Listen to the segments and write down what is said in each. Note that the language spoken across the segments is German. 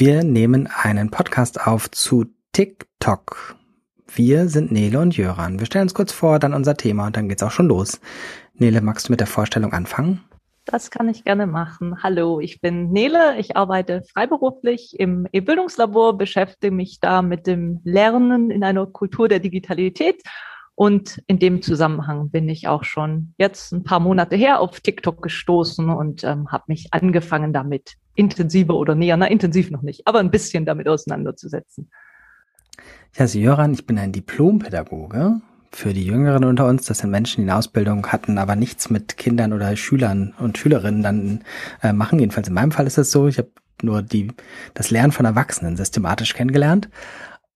Wir nehmen einen Podcast auf zu TikTok. Wir sind Nele und Jöran. Wir stellen uns kurz vor, dann unser Thema und dann geht's auch schon los. Nele, magst du mit der Vorstellung anfangen? Das kann ich gerne machen. Hallo, ich bin Nele. Ich arbeite freiberuflich im E-Bildungslabor, beschäftige mich da mit dem Lernen in einer Kultur der Digitalität. Und in dem Zusammenhang bin ich auch schon jetzt ein paar Monate her auf TikTok gestoßen und ähm, habe mich angefangen damit intensiver oder näher, na intensiv noch nicht, aber ein bisschen damit auseinanderzusetzen. Ja, also Jöran, ich bin ein Diplompädagoge für die Jüngeren unter uns. Das sind Menschen, die eine Ausbildung hatten, aber nichts mit Kindern oder Schülern und Schülerinnen dann äh, machen. Jedenfalls in meinem Fall ist es so. Ich habe nur die, das Lernen von Erwachsenen systematisch kennengelernt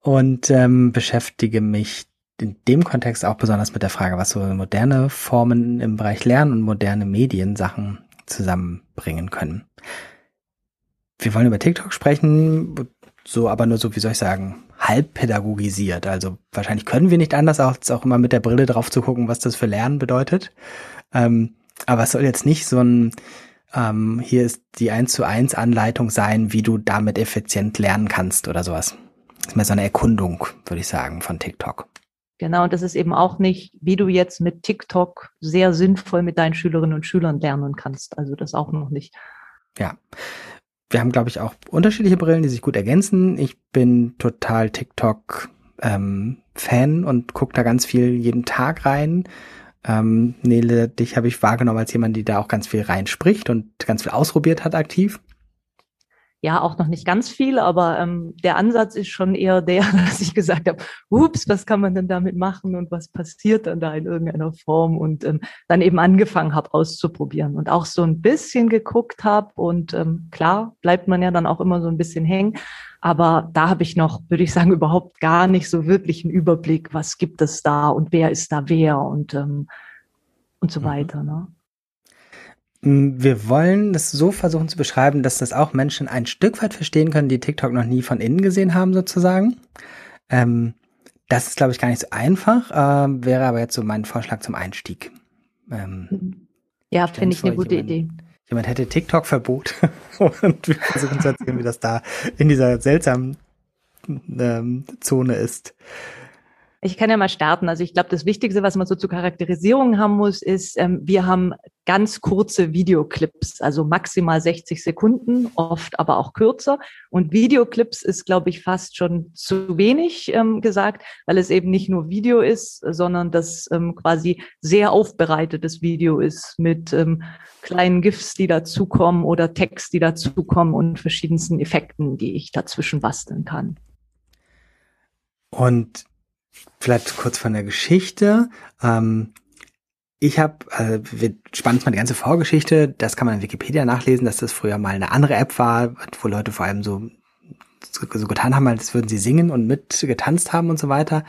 und ähm, beschäftige mich in dem Kontext auch besonders mit der Frage, was so moderne Formen im Bereich Lernen und moderne Medien Sachen zusammenbringen können. Wir wollen über TikTok sprechen, so aber nur so, wie soll ich sagen, halb pädagogisiert. Also wahrscheinlich können wir nicht anders, als auch immer mit der Brille drauf zu gucken, was das für Lernen bedeutet. Ähm, aber es soll jetzt nicht so ein, ähm, hier ist die 1 zu 1 Anleitung sein, wie du damit effizient lernen kannst oder sowas. Das ist mehr so eine Erkundung, würde ich sagen, von TikTok. Genau, und das ist eben auch nicht, wie du jetzt mit TikTok sehr sinnvoll mit deinen Schülerinnen und Schülern lernen kannst. Also das auch noch nicht. Ja wir haben, glaube ich, auch unterschiedliche Brillen, die sich gut ergänzen. Ich bin total TikTok ähm, Fan und gucke da ganz viel jeden Tag rein. Ähm, Nele, dich habe ich wahrgenommen als jemand, die da auch ganz viel reinspricht und ganz viel ausprobiert hat aktiv ja auch noch nicht ganz viel, aber ähm, der Ansatz ist schon eher der, dass ich gesagt habe, ups, was kann man denn damit machen und was passiert dann da in irgendeiner Form und ähm, dann eben angefangen habe auszuprobieren und auch so ein bisschen geguckt habe und ähm, klar bleibt man ja dann auch immer so ein bisschen hängen, aber da habe ich noch, würde ich sagen, überhaupt gar nicht so wirklich einen Überblick, was gibt es da und wer ist da wer und ähm, und so mhm. weiter. Ne? Wir wollen das so versuchen zu beschreiben, dass das auch Menschen ein Stück weit verstehen können, die TikTok noch nie von innen gesehen haben, sozusagen. Ähm, das ist, glaube ich, gar nicht so einfach, äh, wäre aber jetzt so mein Vorschlag zum Einstieg. Ähm, ja, finde ich eine gute jemand, Idee. Jemand hätte TikTok-Verbot und wir versuchen zu erzählen, wie das da in dieser seltsamen ähm, Zone ist. Ich kann ja mal starten. Also ich glaube, das Wichtigste, was man so zur Charakterisierung haben muss, ist, ähm, wir haben ganz kurze Videoclips, also maximal 60 Sekunden, oft aber auch kürzer. Und Videoclips ist, glaube ich, fast schon zu wenig ähm, gesagt, weil es eben nicht nur Video ist, sondern das ähm, quasi sehr aufbereitetes Video ist mit ähm, kleinen GIFs, die dazukommen oder Text, die dazukommen und verschiedensten Effekten, die ich dazwischen basteln kann. Und vielleicht kurz von der Geschichte. Ähm, ich habe, äh, wir spannen mal die ganze Vorgeschichte, das kann man in Wikipedia nachlesen, dass das früher mal eine andere App war, wo Leute vor allem so, so, so getan haben, als würden sie singen und mit getanzt haben und so weiter.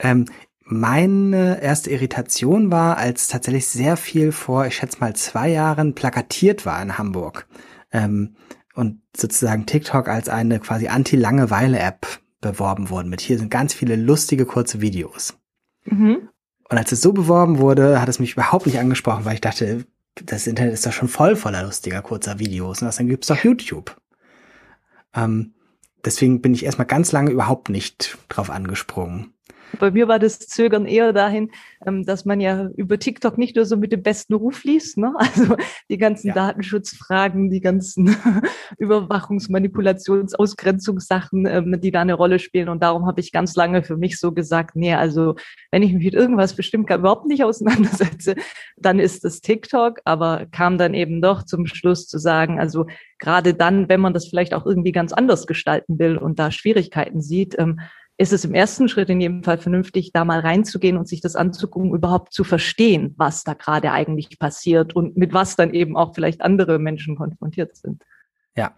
Ähm, meine erste Irritation war, als tatsächlich sehr viel vor, ich schätze mal, zwei Jahren plakatiert war in Hamburg. Ähm, und sozusagen TikTok als eine quasi Anti-Langeweile-App beworben wurden mit hier sind ganz viele lustige kurze Videos. Mhm. Und als es so beworben wurde, hat es mich überhaupt nicht angesprochen, weil ich dachte, das Internet ist doch schon voll voller lustiger kurzer Videos und das dann gibt's doch YouTube. Ähm, deswegen bin ich erstmal ganz lange überhaupt nicht drauf angesprungen. Bei mir war das Zögern eher dahin, ähm, dass man ja über TikTok nicht nur so mit dem besten Ruf liest, ne? also die ganzen ja. Datenschutzfragen, die ganzen Überwachungs-, Manipulations-, Ausgrenzungssachen, ähm, die da eine Rolle spielen. Und darum habe ich ganz lange für mich so gesagt, nee, also wenn ich mich mit irgendwas bestimmt gar überhaupt nicht auseinandersetze, dann ist das TikTok, aber kam dann eben doch zum Schluss zu sagen, also gerade dann, wenn man das vielleicht auch irgendwie ganz anders gestalten will und da Schwierigkeiten sieht, ähm, ist es im ersten Schritt in jedem Fall vernünftig, da mal reinzugehen und sich das anzugucken, überhaupt zu verstehen, was da gerade eigentlich passiert und mit was dann eben auch vielleicht andere Menschen konfrontiert sind. Ja,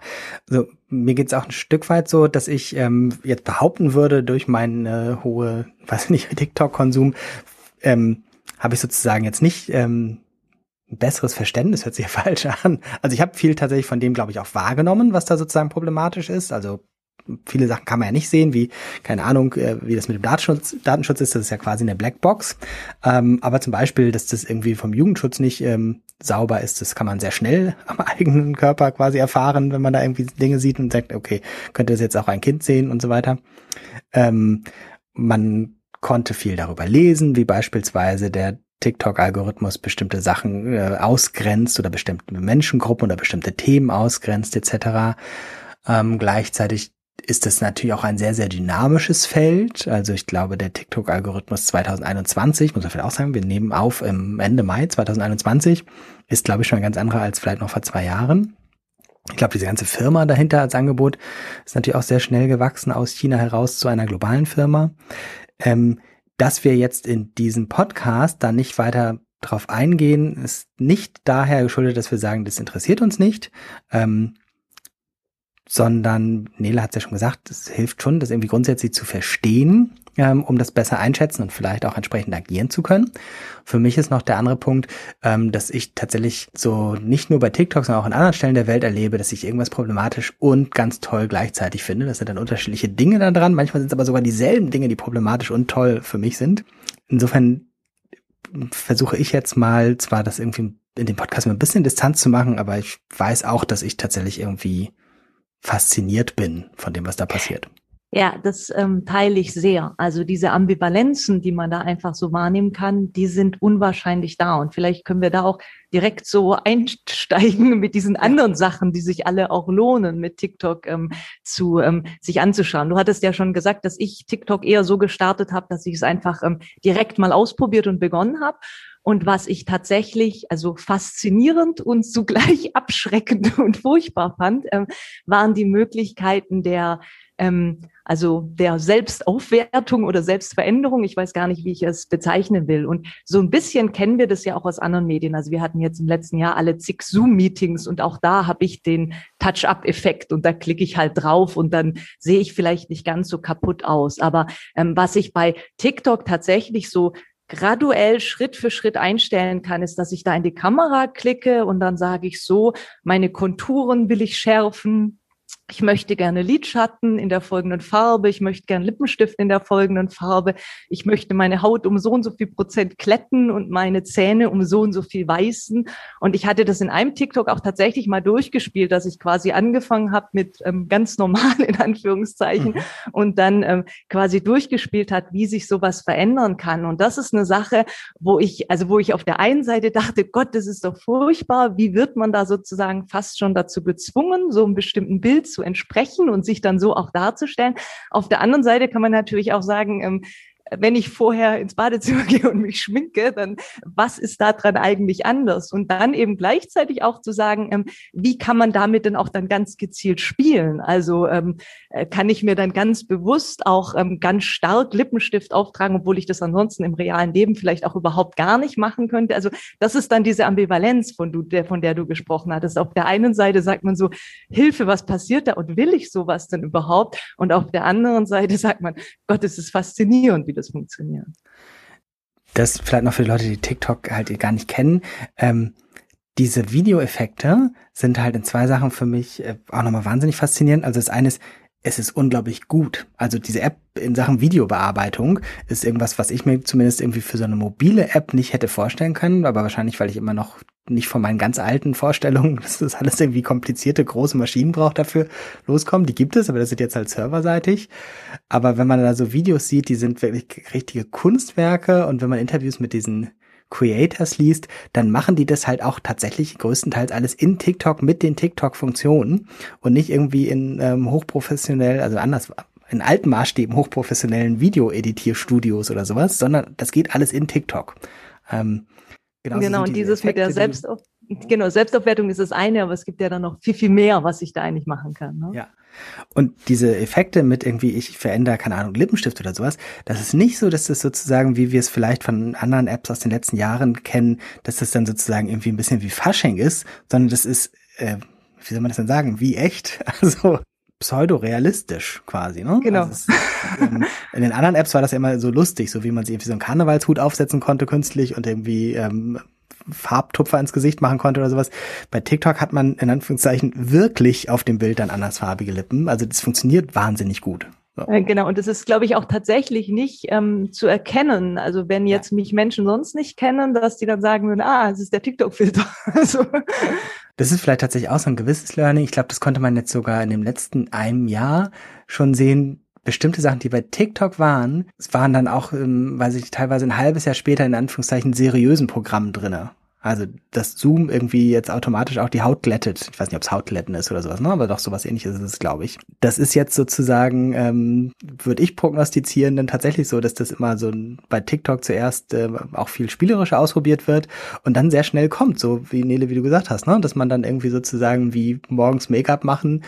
also mir geht's auch ein Stück weit so, dass ich ähm, jetzt behaupten würde, durch meinen äh, hohe, weiß nicht, TikTok-Konsum, ähm, habe ich sozusagen jetzt nicht ähm, ein besseres Verständnis, hört sich ja falsch an. Also ich habe viel tatsächlich von dem, glaube ich, auch wahrgenommen, was da sozusagen problematisch ist. Also viele Sachen kann man ja nicht sehen, wie, keine Ahnung, äh, wie das mit dem Datenschutz, Datenschutz ist, das ist ja quasi eine Blackbox. Ähm, aber zum Beispiel, dass das irgendwie vom Jugendschutz nicht ähm, sauber ist, das kann man sehr schnell am eigenen Körper quasi erfahren, wenn man da irgendwie Dinge sieht und sagt, okay, könnte das jetzt auch ein Kind sehen und so weiter. Ähm, man konnte viel darüber lesen, wie beispielsweise der TikTok-Algorithmus bestimmte Sachen äh, ausgrenzt oder bestimmte Menschengruppen oder bestimmte Themen ausgrenzt etc. Ähm, gleichzeitig ist es natürlich auch ein sehr, sehr dynamisches Feld. Also ich glaube, der TikTok-Algorithmus 2021, muss man vielleicht auch sagen, wir nehmen auf im Ende Mai 2021, ist, glaube ich, schon ein ganz anderer als vielleicht noch vor zwei Jahren. Ich glaube, diese ganze Firma dahinter als Angebot ist natürlich auch sehr schnell gewachsen aus China heraus zu einer globalen Firma. Ähm, dass wir jetzt in diesem Podcast da nicht weiter drauf eingehen, ist nicht daher geschuldet, dass wir sagen, das interessiert uns nicht. Ähm, sondern Nele hat es ja schon gesagt, es hilft schon, das irgendwie grundsätzlich zu verstehen, ähm, um das besser einschätzen und vielleicht auch entsprechend agieren zu können. Für mich ist noch der andere Punkt, ähm, dass ich tatsächlich so nicht nur bei TikTok, sondern auch an anderen Stellen der Welt erlebe, dass ich irgendwas problematisch und ganz toll gleichzeitig finde. Das sind dann unterschiedliche Dinge da dran. Manchmal sind es aber sogar dieselben Dinge, die problematisch und toll für mich sind. Insofern versuche ich jetzt mal zwar das irgendwie in dem Podcast mit ein bisschen Distanz zu machen, aber ich weiß auch, dass ich tatsächlich irgendwie fasziniert bin von dem, was da passiert. Ja, das ähm, teile ich sehr. Also diese Ambivalenzen, die man da einfach so wahrnehmen kann, die sind unwahrscheinlich da. Und vielleicht können wir da auch direkt so einsteigen mit diesen anderen Sachen, die sich alle auch lohnen, mit TikTok ähm, zu ähm, sich anzuschauen. Du hattest ja schon gesagt, dass ich TikTok eher so gestartet habe, dass ich es einfach ähm, direkt mal ausprobiert und begonnen habe. Und was ich tatsächlich also faszinierend und zugleich abschreckend und furchtbar fand, ähm, waren die Möglichkeiten der ähm, also der Selbstaufwertung oder Selbstveränderung. Ich weiß gar nicht, wie ich es bezeichnen will. Und so ein bisschen kennen wir das ja auch aus anderen Medien. Also wir hatten jetzt im letzten Jahr alle zig Zoom-Meetings und auch da habe ich den Touch-up-Effekt und da klicke ich halt drauf und dann sehe ich vielleicht nicht ganz so kaputt aus. Aber ähm, was ich bei TikTok tatsächlich so graduell Schritt für Schritt einstellen kann, ist, dass ich da in die Kamera klicke und dann sage ich so, meine Konturen will ich schärfen, ich möchte gerne Lidschatten in der folgenden Farbe, ich möchte gerne Lippenstift in der folgenden Farbe, ich möchte meine Haut um so und so viel Prozent kletten und meine Zähne um so und so viel weißen. Und ich hatte das in einem TikTok auch tatsächlich mal durchgespielt, dass ich quasi angefangen habe mit ähm, ganz normal in Anführungszeichen mhm. und dann ähm, quasi durchgespielt hat, wie sich sowas verändern kann. Und das ist eine Sache, wo ich, also wo ich auf der einen Seite dachte, Gott, das ist doch furchtbar. Wie wird man da sozusagen fast schon dazu gezwungen, so einem bestimmten Bild zu entsprechen und sich dann so auch darzustellen. Auf der anderen Seite kann man natürlich auch sagen, ähm, wenn ich vorher ins Badezimmer gehe und mich schminke, dann was ist da dran eigentlich anders? Und dann eben gleichzeitig auch zu sagen, ähm, wie kann man damit denn auch dann ganz gezielt spielen? Also ähm, äh, kann ich mir dann ganz bewusst auch ähm, ganz stark Lippenstift auftragen, obwohl ich das ansonsten im realen Leben vielleicht auch überhaupt gar nicht machen könnte. Also das ist dann diese Ambivalenz, von, du, der, von der du gesprochen hattest. Auf der einen Seite sagt man so, Hilfe, was passiert da und will ich sowas denn überhaupt? Und auf der anderen Seite sagt man, Gott, es ist faszinierend, wie das funktioniert. Das vielleicht noch für die Leute, die TikTok halt gar nicht kennen. Ähm, diese Videoeffekte sind halt in zwei Sachen für mich äh, auch nochmal wahnsinnig faszinierend. Also das eine ist, es ist unglaublich gut. Also diese App in Sachen Videobearbeitung ist irgendwas, was ich mir zumindest irgendwie für so eine mobile App nicht hätte vorstellen können, aber wahrscheinlich, weil ich immer noch nicht von meinen ganz alten Vorstellungen, dass das alles irgendwie komplizierte große Maschinen braucht dafür loskommen. Die gibt es, aber das sind jetzt halt serverseitig. Aber wenn man da so Videos sieht, die sind wirklich richtige Kunstwerke und wenn man Interviews mit diesen Creators liest, dann machen die das halt auch tatsächlich größtenteils alles in TikTok mit den TikTok-Funktionen und nicht irgendwie in ähm, hochprofessionell, also anders, in alten Maßstäben hochprofessionellen Video-Editierstudios oder sowas, sondern das geht alles in TikTok. Ähm, genau, und dieses Effekte, mit der Selbstauf genau, Selbstaufwertung ist das eine, aber es gibt ja dann noch viel, viel mehr, was ich da eigentlich machen kann. Ne? Ja. Und diese Effekte mit irgendwie, ich verändere, keine Ahnung, Lippenstift oder sowas, das ist nicht so, dass das sozusagen, wie wir es vielleicht von anderen Apps aus den letzten Jahren kennen, dass das dann sozusagen irgendwie ein bisschen wie Fasching ist, sondern das ist, äh, wie soll man das denn sagen, wie echt? Also pseudo-realistisch quasi, ne? Genau. Also es, ähm, in den anderen Apps war das ja immer so lustig, so wie man sich irgendwie so einen Karnevalshut aufsetzen konnte künstlich und irgendwie ähm, Farbtupfer ins Gesicht machen konnte oder sowas. Bei TikTok hat man in Anführungszeichen wirklich auf dem Bild dann andersfarbige Lippen. Also das funktioniert wahnsinnig gut. So. Äh, genau, und das ist, glaube ich, auch tatsächlich nicht ähm, zu erkennen. Also wenn jetzt ja. mich Menschen sonst nicht kennen, dass die dann sagen würden, ah, es ist der TikTok-Filter. also. Das ist vielleicht tatsächlich auch so ein gewisses Learning. Ich glaube, das konnte man jetzt sogar in dem letzten einem Jahr schon sehen. Bestimmte Sachen, die bei TikTok waren, es waren dann auch, ähm, weiß ich, teilweise ein halbes Jahr später in Anführungszeichen seriösen Programmen drinne. Also, dass Zoom irgendwie jetzt automatisch auch die Haut glättet. Ich weiß nicht, ob es Hautglätten ist oder sowas, ne? aber doch sowas ähnliches ist es, glaube ich. Das ist jetzt sozusagen, ähm, würde ich prognostizieren, dann tatsächlich so, dass das immer so bei TikTok zuerst äh, auch viel spielerischer ausprobiert wird und dann sehr schnell kommt, so wie Nele, wie du gesagt hast, ne? dass man dann irgendwie sozusagen wie morgens Make-up machen,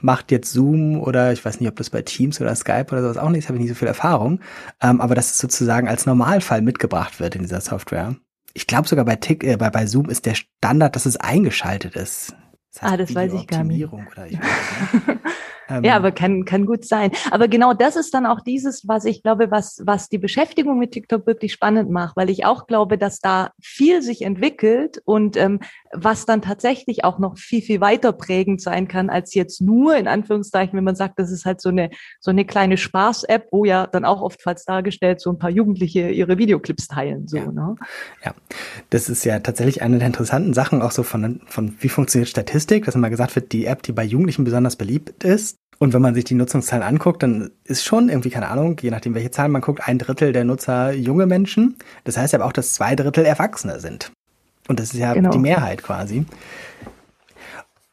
macht jetzt Zoom oder ich weiß nicht, ob das bei Teams oder Skype oder sowas auch nicht, habe ich nicht so viel Erfahrung, ähm, aber dass es sozusagen als Normalfall mitgebracht wird in dieser Software ich glaube sogar bei, Tick, äh, bei, bei Zoom ist der Standard, dass es eingeschaltet ist. Das heißt ah, das weiß ich gar nicht. Oder ich weiß, Ähm, ja, aber kann, kann gut sein. Aber genau das ist dann auch dieses, was ich glaube, was, was die Beschäftigung mit TikTok wirklich spannend macht, weil ich auch glaube, dass da viel sich entwickelt und ähm, was dann tatsächlich auch noch viel, viel weiter prägend sein kann, als jetzt nur, in Anführungszeichen, wenn man sagt, das ist halt so eine, so eine kleine Spaß-App, wo ja dann auch oftmals dargestellt so ein paar Jugendliche ihre Videoclips teilen, so, ja. ne? Ja, das ist ja tatsächlich eine der interessanten Sachen, auch so von, von wie funktioniert Statistik, dass immer gesagt wird, die App, die bei Jugendlichen besonders beliebt ist, und wenn man sich die Nutzungszahlen anguckt, dann ist schon irgendwie, keine Ahnung, je nachdem, welche Zahlen man guckt, ein Drittel der Nutzer junge Menschen. Das heißt aber auch, dass zwei Drittel Erwachsene sind. Und das ist ja genau. die Mehrheit quasi.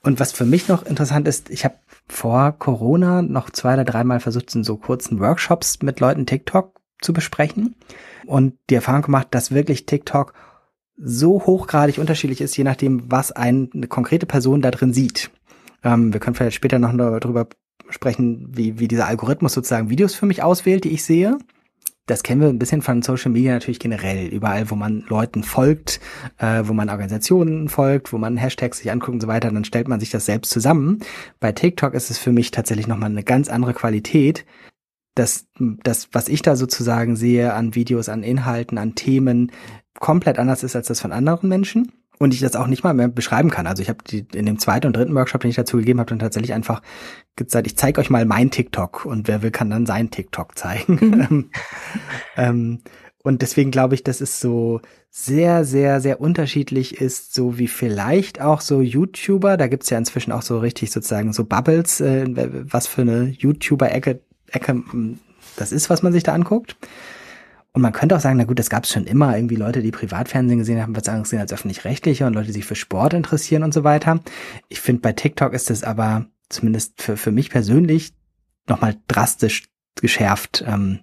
Und was für mich noch interessant ist, ich habe vor Corona noch zwei oder dreimal versucht, in so kurzen Workshops mit Leuten TikTok zu besprechen und die Erfahrung gemacht, dass wirklich TikTok so hochgradig unterschiedlich ist, je nachdem, was eine konkrete Person da drin sieht. Ähm, wir können vielleicht später noch darüber sprechen, wie, wie dieser Algorithmus sozusagen Videos für mich auswählt, die ich sehe. Das kennen wir ein bisschen von Social Media natürlich generell. Überall, wo man Leuten folgt, äh, wo man Organisationen folgt, wo man Hashtags sich anguckt und so weiter, dann stellt man sich das selbst zusammen. Bei TikTok ist es für mich tatsächlich nochmal eine ganz andere Qualität. Das, das, was ich da sozusagen sehe an Videos, an Inhalten, an Themen, komplett anders ist als das von anderen Menschen und ich das auch nicht mal mehr beschreiben kann. Also ich habe die in dem zweiten und dritten Workshop, den ich dazu gegeben habe, dann tatsächlich einfach gesagt, ich zeige euch mal mein TikTok und wer will, kann dann sein TikTok zeigen. Mhm. ähm, und deswegen glaube ich, dass es so sehr, sehr, sehr unterschiedlich ist, so wie vielleicht auch so YouTuber, da gibt's ja inzwischen auch so richtig sozusagen so Bubbles, äh, was für eine YouTuber-Ecke Ecke, das ist, was man sich da anguckt. Und man könnte auch sagen, na gut, das gab es schon immer, irgendwie Leute, die Privatfernsehen gesehen haben, was anderes gesehen als öffentlich-rechtliche und Leute, die sich für Sport interessieren und so weiter. Ich finde, bei TikTok ist es aber zumindest für, für mich persönlich nochmal drastisch geschärft, ähm,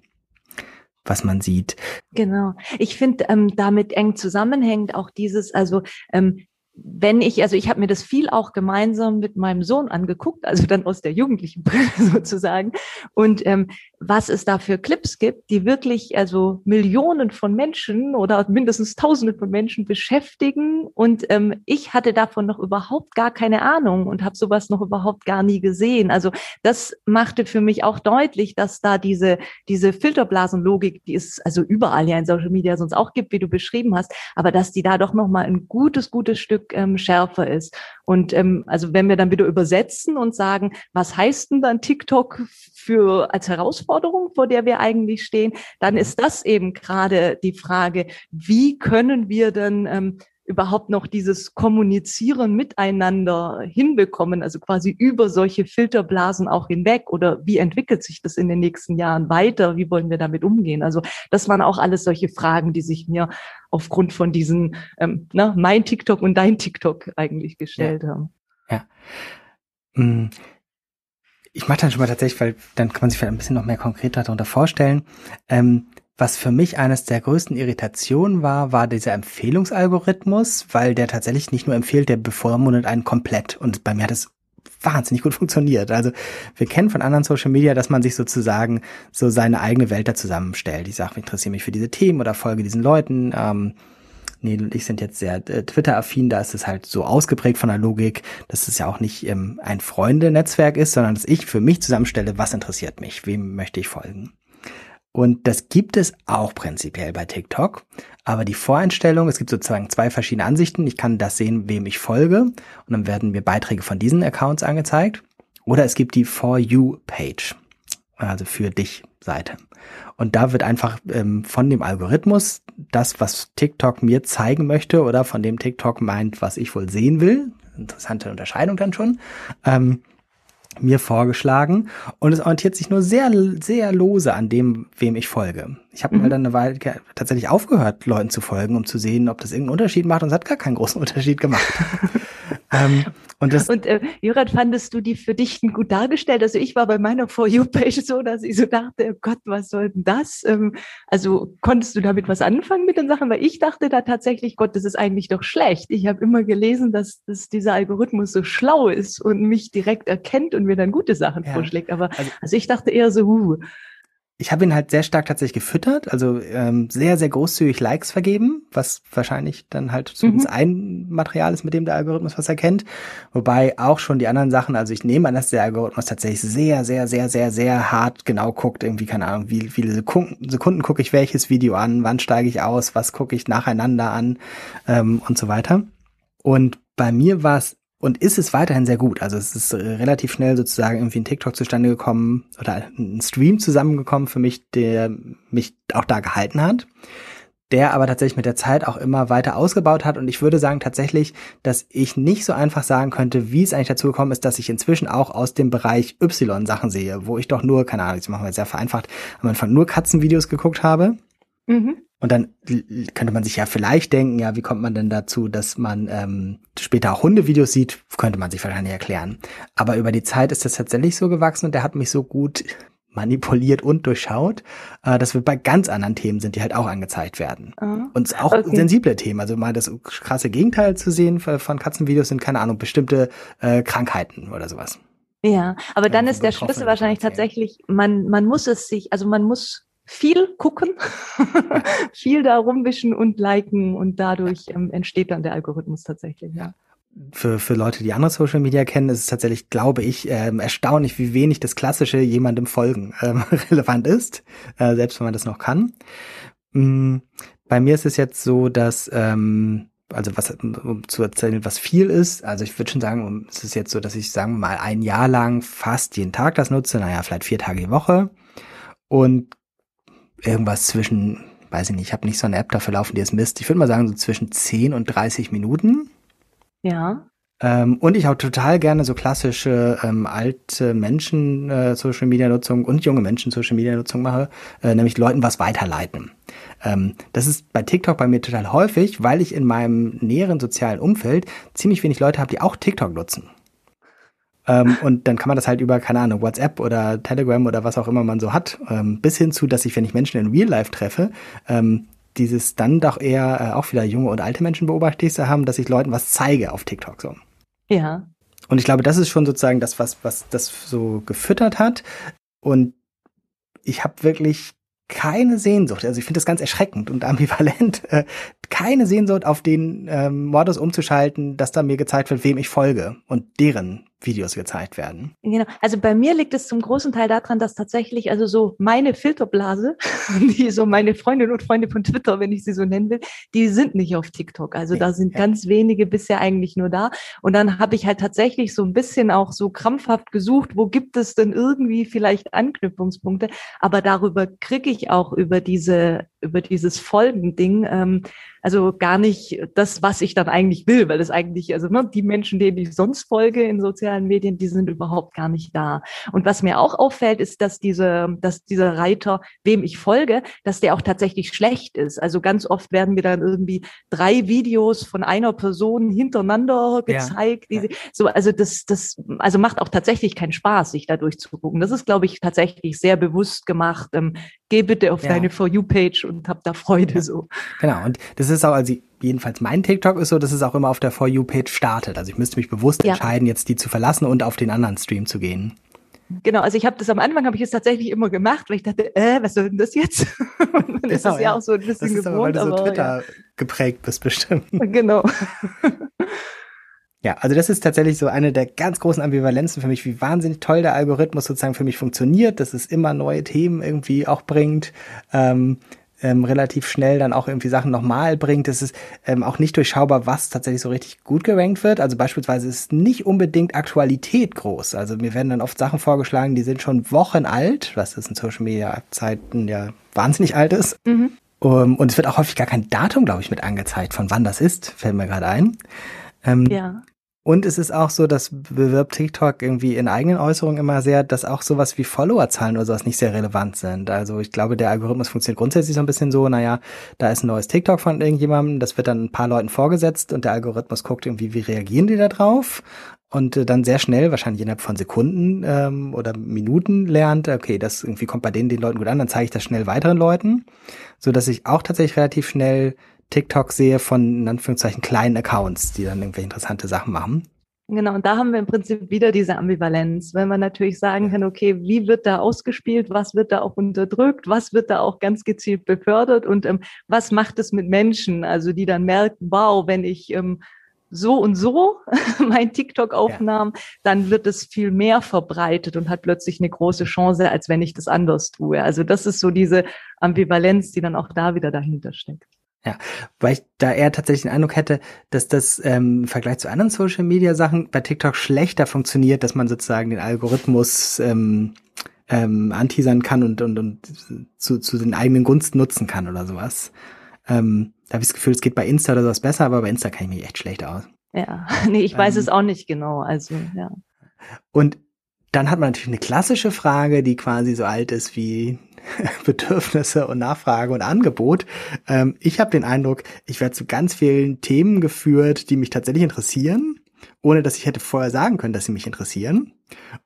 was man sieht. Genau. Ich finde, ähm, damit eng zusammenhängt auch dieses, also ähm, wenn ich, also ich habe mir das viel auch gemeinsam mit meinem Sohn angeguckt, also dann aus der jugendlichen Brille sozusagen. Und ähm, was es da für Clips gibt, die wirklich also Millionen von Menschen oder mindestens Tausende von Menschen beschäftigen. Und ähm, ich hatte davon noch überhaupt gar keine Ahnung und habe sowas noch überhaupt gar nie gesehen. Also das machte für mich auch deutlich, dass da diese, diese Filterblasenlogik, die es also überall ja in Social Media sonst auch gibt, wie du beschrieben hast, aber dass die da doch nochmal ein gutes, gutes Stück ähm, schärfer ist. Und ähm, also wenn wir dann wieder übersetzen und sagen, was heißt denn dann TikTok für als Herausforderung, vor der wir eigentlich stehen, dann ist das eben gerade die Frage, wie können wir denn ähm, überhaupt noch dieses Kommunizieren miteinander hinbekommen, also quasi über solche Filterblasen auch hinweg oder wie entwickelt sich das in den nächsten Jahren weiter, wie wollen wir damit umgehen? Also das waren auch alles solche Fragen, die sich mir aufgrund von diesen, ähm, na, mein TikTok und dein TikTok eigentlich gestellt ja. haben. Ja. Hm. Ich mache dann schon mal tatsächlich, weil dann kann man sich vielleicht ein bisschen noch mehr konkreter darunter vorstellen. Ähm, was für mich eines der größten Irritationen war, war dieser Empfehlungsalgorithmus, weil der tatsächlich nicht nur empfiehlt, der bevormundet einen komplett. Und bei mir hat es wahnsinnig gut funktioniert. Also wir kennen von anderen Social Media, dass man sich sozusagen so seine eigene Welt da zusammenstellt. Ich sage, ich interessiere mich für diese Themen oder folge diesen Leuten. Ähm, Neil und ich sind jetzt sehr äh, Twitter-affin, da ist es halt so ausgeprägt von der Logik, dass es ja auch nicht ähm, ein Freunde-Netzwerk ist, sondern dass ich für mich zusammenstelle, was interessiert mich, wem möchte ich folgen. Und das gibt es auch prinzipiell bei TikTok. Aber die Voreinstellung, es gibt sozusagen zwei verschiedene Ansichten. Ich kann das sehen, wem ich folge. Und dann werden mir Beiträge von diesen Accounts angezeigt. Oder es gibt die For You Page. also für dich Seite. Und da wird einfach ähm, von dem Algorithmus das, was TikTok mir zeigen möchte oder von dem TikTok meint, was ich wohl sehen will, interessante Unterscheidung dann schon, ähm, mir vorgeschlagen und es orientiert sich nur sehr, sehr lose an dem, wem ich folge. Ich habe mhm. mal dann eine Weile tatsächlich aufgehört, Leuten zu folgen, um zu sehen, ob das irgendeinen Unterschied macht und es hat gar keinen großen Unterschied gemacht. Ähm, und, das und äh, Jurat, fandest du die für dich gut dargestellt? Also ich war bei meiner For You-Page so, dass ich so dachte, oh Gott, was soll denn das? Ähm, also konntest du damit was anfangen mit den Sachen? Weil ich dachte da tatsächlich, Gott, das ist eigentlich doch schlecht. Ich habe immer gelesen, dass, dass dieser Algorithmus so schlau ist und mich direkt erkennt und mir dann gute Sachen ja. vorschlägt. Aber also, also ich dachte eher so, huh, ich habe ihn halt sehr stark tatsächlich gefüttert, also ähm, sehr, sehr großzügig Likes vergeben, was wahrscheinlich dann halt zumindest mhm. ein Material ist, mit dem der Algorithmus was erkennt. Wobei auch schon die anderen Sachen, also ich nehme an, dass der Algorithmus tatsächlich sehr, sehr, sehr, sehr, sehr hart genau guckt, irgendwie, keine Ahnung, wie viele Sekunden, Sekunden gucke ich welches Video an, wann steige ich aus, was gucke ich nacheinander an ähm, und so weiter. Und bei mir war es und ist es weiterhin sehr gut. Also es ist relativ schnell sozusagen irgendwie ein TikTok zustande gekommen oder ein Stream zusammengekommen für mich, der mich auch da gehalten hat, der aber tatsächlich mit der Zeit auch immer weiter ausgebaut hat. Und ich würde sagen tatsächlich, dass ich nicht so einfach sagen könnte, wie es eigentlich dazu gekommen ist, dass ich inzwischen auch aus dem Bereich Y Sachen sehe, wo ich doch nur, keine Ahnung, jetzt machen wir sehr vereinfacht, am Anfang nur Katzenvideos geguckt habe. Mhm. Und dann könnte man sich ja vielleicht denken, ja, wie kommt man denn dazu, dass man ähm, später auch Hundevideos sieht, könnte man sich wahrscheinlich erklären. Aber über die Zeit ist das tatsächlich so gewachsen und der hat mich so gut manipuliert und durchschaut, äh, dass wir bei ganz anderen Themen sind, die halt auch angezeigt werden. Uh, und auch okay. sensible Themen. Also mal das krasse Gegenteil zu sehen von Katzenvideos sind, keine Ahnung, bestimmte äh, Krankheiten oder sowas. Ja, aber dann ist der Schlüssel wahrscheinlich tatsächlich, man, man muss es sich, also man muss viel gucken, viel da rumwischen und liken und dadurch ähm, entsteht dann der Algorithmus tatsächlich, ja. Für, für Leute, die andere Social Media kennen, ist es tatsächlich, glaube ich, ähm, erstaunlich, wie wenig das klassische jemandem folgen ähm, relevant ist, äh, selbst wenn man das noch kann. Mhm. Bei mir ist es jetzt so, dass ähm, also was um zu erzählen, was viel ist. Also ich würde schon sagen, es ist jetzt so, dass ich sagen wir mal ein Jahr lang fast jeden Tag das nutze, naja, vielleicht vier Tage die Woche und irgendwas zwischen, weiß ich nicht, ich habe nicht so eine App dafür laufen, die es misst. Ich würde mal sagen, so zwischen 10 und 30 Minuten. Ja. Ähm, und ich auch total gerne so klassische ähm, alte Menschen äh, Social Media Nutzung und junge Menschen Social Media Nutzung mache, äh, nämlich Leuten was weiterleiten. Ähm, das ist bei TikTok bei mir total häufig, weil ich in meinem näheren sozialen Umfeld ziemlich wenig Leute habe, die auch TikTok nutzen. Ähm, und dann kann man das halt über, keine Ahnung, WhatsApp oder Telegram oder was auch immer man so hat, ähm, bis hin zu, dass ich, wenn ich Menschen in Real Life treffe, ähm, dieses dann doch eher äh, auch wieder junge und alte Menschen beobachte ich haben, dass ich Leuten was zeige auf TikTok so. Ja. Und ich glaube, das ist schon sozusagen das, was, was das so gefüttert hat. Und ich habe wirklich keine Sehnsucht, also ich finde das ganz erschreckend und ambivalent, äh, keine Sehnsucht auf den ähm, Modus umzuschalten, dass da mir gezeigt wird, wem ich folge und deren Videos gezeigt werden. Genau. Also bei mir liegt es zum großen Teil daran, dass tatsächlich also so meine Filterblase, die so meine Freundinnen und Freunde von Twitter, wenn ich sie so nennen will, die sind nicht auf TikTok. Also da sind ja. ganz wenige bisher eigentlich nur da. Und dann habe ich halt tatsächlich so ein bisschen auch so krampfhaft gesucht, wo gibt es denn irgendwie vielleicht Anknüpfungspunkte. Aber darüber kriege ich auch über diese über dieses Folgending ähm, also gar nicht das, was ich dann eigentlich will, weil es eigentlich, also ne, die Menschen, denen ich sonst folge in sozialen Medien, die sind überhaupt gar nicht da. Und was mir auch auffällt, ist, dass diese, dass dieser Reiter, wem ich folge, dass der auch tatsächlich schlecht ist. Also ganz oft werden mir dann irgendwie drei Videos von einer Person hintereinander gezeigt. Ja, ja. so, also das, das, also macht auch tatsächlich keinen Spaß, sich da durchzugucken. Das ist, glaube ich, tatsächlich sehr bewusst gemacht. Ähm, geh bitte auf ja. deine For You-Page und hab da Freude so. Genau. Und das ist auch, also jedenfalls mein TikTok ist so, dass es auch immer auf der For You-Page startet. Also ich müsste mich bewusst ja. entscheiden, jetzt die zu verlassen und auf den anderen Stream zu gehen. Genau, also ich habe das am Anfang habe ich es tatsächlich immer gemacht, weil ich dachte, äh, was soll denn das jetzt? Und dann ist es ja, ja auch so ein bisschen das ist gewohnt, aber, weil du so Twitter ja. geprägt bist bestimmt. Genau. Ja, also das ist tatsächlich so eine der ganz großen Ambivalenzen für mich, wie wahnsinnig toll der Algorithmus sozusagen für mich funktioniert, dass es immer neue Themen irgendwie auch bringt. Ähm, ähm, relativ schnell dann auch irgendwie Sachen nochmal bringt. Es ist ähm, auch nicht durchschaubar, was tatsächlich so richtig gut gerankt wird. Also beispielsweise ist nicht unbedingt Aktualität groß. Also mir werden dann oft Sachen vorgeschlagen, die sind schon Wochen alt, was das in Social Media Zeiten ja wahnsinnig alt ist. Mhm. Um, und es wird auch häufig gar kein Datum, glaube ich, mit angezeigt, von wann das ist, fällt mir gerade ein. Ähm, ja. Und es ist auch so, dass bewirbt TikTok irgendwie in eigenen Äußerungen immer sehr, dass auch sowas wie Followerzahlen oder sowas nicht sehr relevant sind. Also ich glaube, der Algorithmus funktioniert grundsätzlich so ein bisschen so, naja, da ist ein neues TikTok von irgendjemandem, das wird dann ein paar Leuten vorgesetzt und der Algorithmus guckt irgendwie, wie reagieren die da drauf und äh, dann sehr schnell, wahrscheinlich innerhalb von Sekunden ähm, oder Minuten lernt, okay, das irgendwie kommt bei denen den Leuten gut an, dann zeige ich das schnell weiteren Leuten, so dass ich auch tatsächlich relativ schnell TikTok sehe von in Anführungszeichen kleinen Accounts, die dann irgendwelche interessante Sachen machen. Genau, und da haben wir im Prinzip wieder diese Ambivalenz, wenn man natürlich sagen kann, okay, wie wird da ausgespielt, was wird da auch unterdrückt, was wird da auch ganz gezielt befördert und ähm, was macht es mit Menschen, also die dann merken, wow, wenn ich ähm, so und so mein TikTok aufnahm, ja. dann wird es viel mehr verbreitet und hat plötzlich eine große Chance, als wenn ich das anders tue. Also das ist so diese Ambivalenz, die dann auch da wieder dahinter steckt. Ja, weil ich da eher tatsächlich den Eindruck hätte, dass das ähm, im Vergleich zu anderen Social Media Sachen bei TikTok schlechter funktioniert, dass man sozusagen den Algorithmus ähm, ähm, anteasern kann und, und, und zu, zu den eigenen Gunsten nutzen kann oder sowas. Ähm, da habe ich das Gefühl, es geht bei Insta oder sowas besser, aber bei Insta kann ich mich echt schlecht aus. Ja, nee, ich weiß ähm, es auch nicht genau. Also, ja. Und dann hat man natürlich eine klassische Frage, die quasi so alt ist wie Bedürfnisse und Nachfrage und Angebot. Ähm, ich habe den Eindruck, ich werde zu ganz vielen Themen geführt, die mich tatsächlich interessieren, ohne dass ich hätte vorher sagen können, dass sie mich interessieren.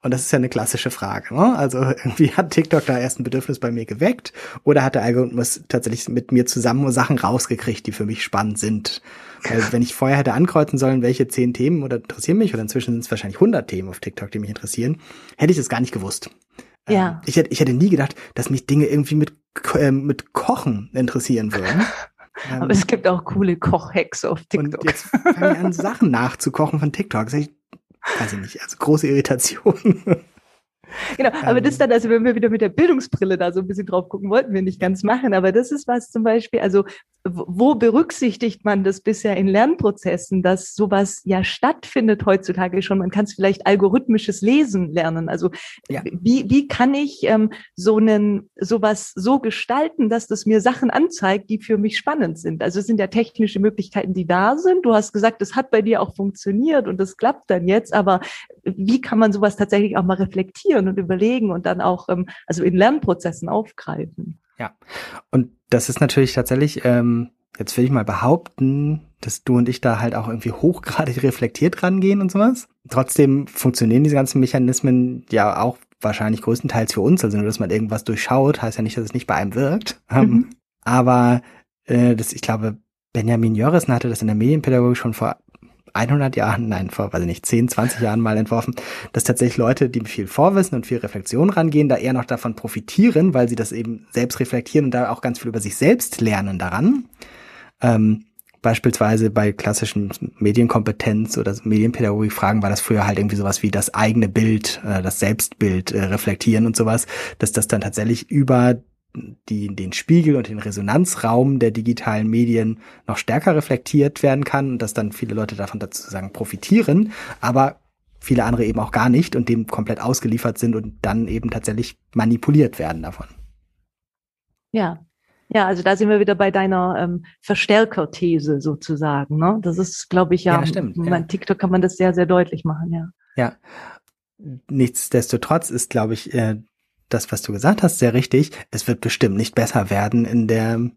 Und das ist ja eine klassische Frage. Ne? Also irgendwie hat TikTok da erst ein Bedürfnis bei mir geweckt oder hat der Algorithmus tatsächlich mit mir zusammen Sachen rausgekriegt, die für mich spannend sind. Weil wenn ich vorher hätte ankreuzen sollen, welche zehn Themen oder interessieren mich, oder inzwischen sind es wahrscheinlich 100 Themen auf TikTok, die mich interessieren, hätte ich das gar nicht gewusst. Ja. Ähm, ich, hätte, ich hätte nie gedacht, dass mich Dinge irgendwie mit, äh, mit Kochen interessieren würden. Aber ähm, es gibt auch coole Kochhacks auf TikTok. Und jetzt fange ich an, Sachen nachzukochen von TikTok. Das ich, weiß ich nicht, also große Irritation. Genau, aber das ähm. dann, also wenn wir wieder mit der Bildungsbrille da so ein bisschen drauf gucken, wollten wir nicht ganz machen, aber das ist was zum Beispiel, also wo berücksichtigt man das bisher in Lernprozessen, dass sowas ja stattfindet heutzutage schon? Man kann es vielleicht algorithmisches Lesen lernen. Also ja. wie, wie kann ich ähm, so einen sowas so gestalten, dass das mir Sachen anzeigt, die für mich spannend sind? Also es sind ja technische Möglichkeiten, die da sind. Du hast gesagt, das hat bei dir auch funktioniert und das klappt dann jetzt. Aber wie kann man sowas tatsächlich auch mal reflektieren und überlegen und dann auch ähm, also in Lernprozessen aufgreifen? Ja, und das ist natürlich tatsächlich, ähm, jetzt will ich mal behaupten, dass du und ich da halt auch irgendwie hochgradig reflektiert rangehen und sowas. Trotzdem funktionieren diese ganzen Mechanismen ja auch wahrscheinlich größtenteils für uns. Also nur, dass man irgendwas durchschaut, heißt ja nicht, dass es nicht bei einem wirkt. Ähm, mhm. aber äh, das, ich glaube, Benjamin Jörissen hatte das in der Medienpädagogik schon vor 100 Jahren, nein, vor, weiß ich nicht, 10, 20 Jahren mal entworfen, dass tatsächlich Leute, die viel Vorwissen und viel Reflexion rangehen, da eher noch davon profitieren, weil sie das eben selbst reflektieren und da auch ganz viel über sich selbst lernen daran. Ähm, beispielsweise bei klassischen Medienkompetenz oder Medienpädagogik-Fragen war das früher halt irgendwie sowas wie das eigene Bild, äh, das Selbstbild äh, reflektieren und sowas, dass das dann tatsächlich über die, den Spiegel und den Resonanzraum der digitalen Medien noch stärker reflektiert werden kann und dass dann viele Leute davon sozusagen profitieren, aber viele andere eben auch gar nicht und dem komplett ausgeliefert sind und dann eben tatsächlich manipuliert werden davon. Ja, ja, also da sind wir wieder bei deiner ähm, Verstärkerthese sozusagen. Ne? Das ist, glaube ich, ja, ja stimmt, ja. TikTok kann man das sehr, sehr deutlich machen, ja. Ja. Nichtsdestotrotz ist, glaube ich, äh, das, was du gesagt hast, sehr richtig. Es wird bestimmt nicht besser werden in der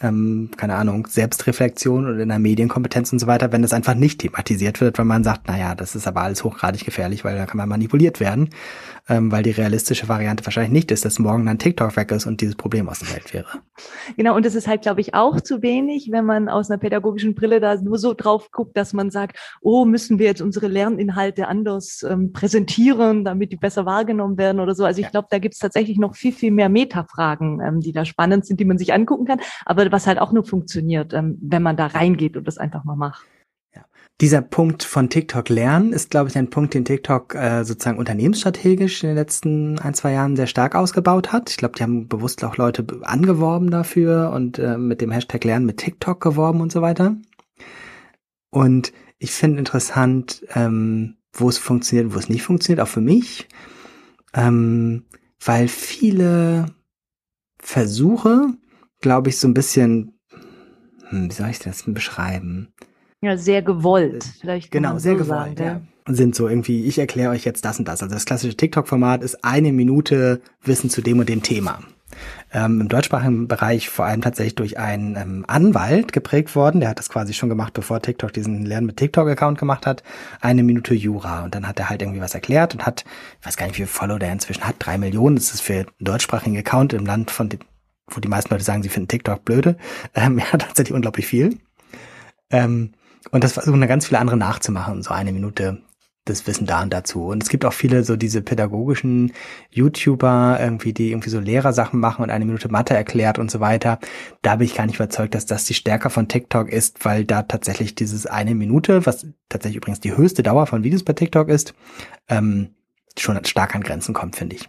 ähm, keine Ahnung, Selbstreflexion oder in der Medienkompetenz und so weiter, wenn das einfach nicht thematisiert wird, wenn man sagt, naja, das ist aber alles hochgradig gefährlich, weil da kann man manipuliert werden, ähm, weil die realistische Variante wahrscheinlich nicht ist, dass morgen dann TikTok weg ist und dieses Problem aus der Welt wäre. Genau, und das ist halt, glaube ich, auch zu wenig, wenn man aus einer pädagogischen Brille da nur so drauf guckt, dass man sagt, oh, müssen wir jetzt unsere Lerninhalte anders ähm, präsentieren, damit die besser wahrgenommen werden oder so. Also ich ja. glaube, da gibt es tatsächlich noch viel, viel mehr Metafragen, ähm, die da spannend sind, die man sich angucken kann. Aber was halt auch nur funktioniert, ähm, wenn man da reingeht und das einfach mal macht. Dieser Punkt von TikTok lernen ist, glaube ich, ein Punkt, den TikTok äh, sozusagen unternehmensstrategisch in den letzten ein, zwei Jahren sehr stark ausgebaut hat. Ich glaube, die haben bewusst auch Leute angeworben dafür und äh, mit dem Hashtag Lernen mit TikTok geworben und so weiter. Und ich finde interessant, ähm, wo es funktioniert, wo es nicht funktioniert, auch für mich, ähm, weil viele Versuche, glaube ich, so ein bisschen, hm, wie soll ich das beschreiben? Ja, sehr gewollt. Vielleicht genau, sehr so gewollt, sagen, ja. Sind so irgendwie, ich erkläre euch jetzt das und das. Also das klassische TikTok-Format ist eine Minute Wissen zu dem und dem Thema. Ähm, Im deutschsprachigen Bereich vor allem tatsächlich durch einen ähm, Anwalt geprägt worden. Der hat das quasi schon gemacht, bevor TikTok diesen Lernen mit TikTok-Account gemacht hat. Eine Minute Jura. Und dann hat er halt irgendwie was erklärt und hat, ich weiß gar nicht, wie viele Follower der inzwischen hat, drei Millionen. Das ist für einen deutschsprachigen Account im Land, von wo die meisten Leute sagen, sie finden TikTok blöde. Ähm, hat tatsächlich unglaublich viel. Ähm, und das versuchen dann ganz viele andere nachzumachen, so eine Minute das Wissen da und dazu. Und es gibt auch viele so diese pädagogischen YouTuber, irgendwie, die irgendwie so Lehrersachen machen und eine Minute Mathe erklärt und so weiter. Da bin ich gar nicht überzeugt, dass das die Stärke von TikTok ist, weil da tatsächlich dieses eine Minute, was tatsächlich übrigens die höchste Dauer von Videos bei TikTok ist, ähm, schon stark an Grenzen kommt, finde ich.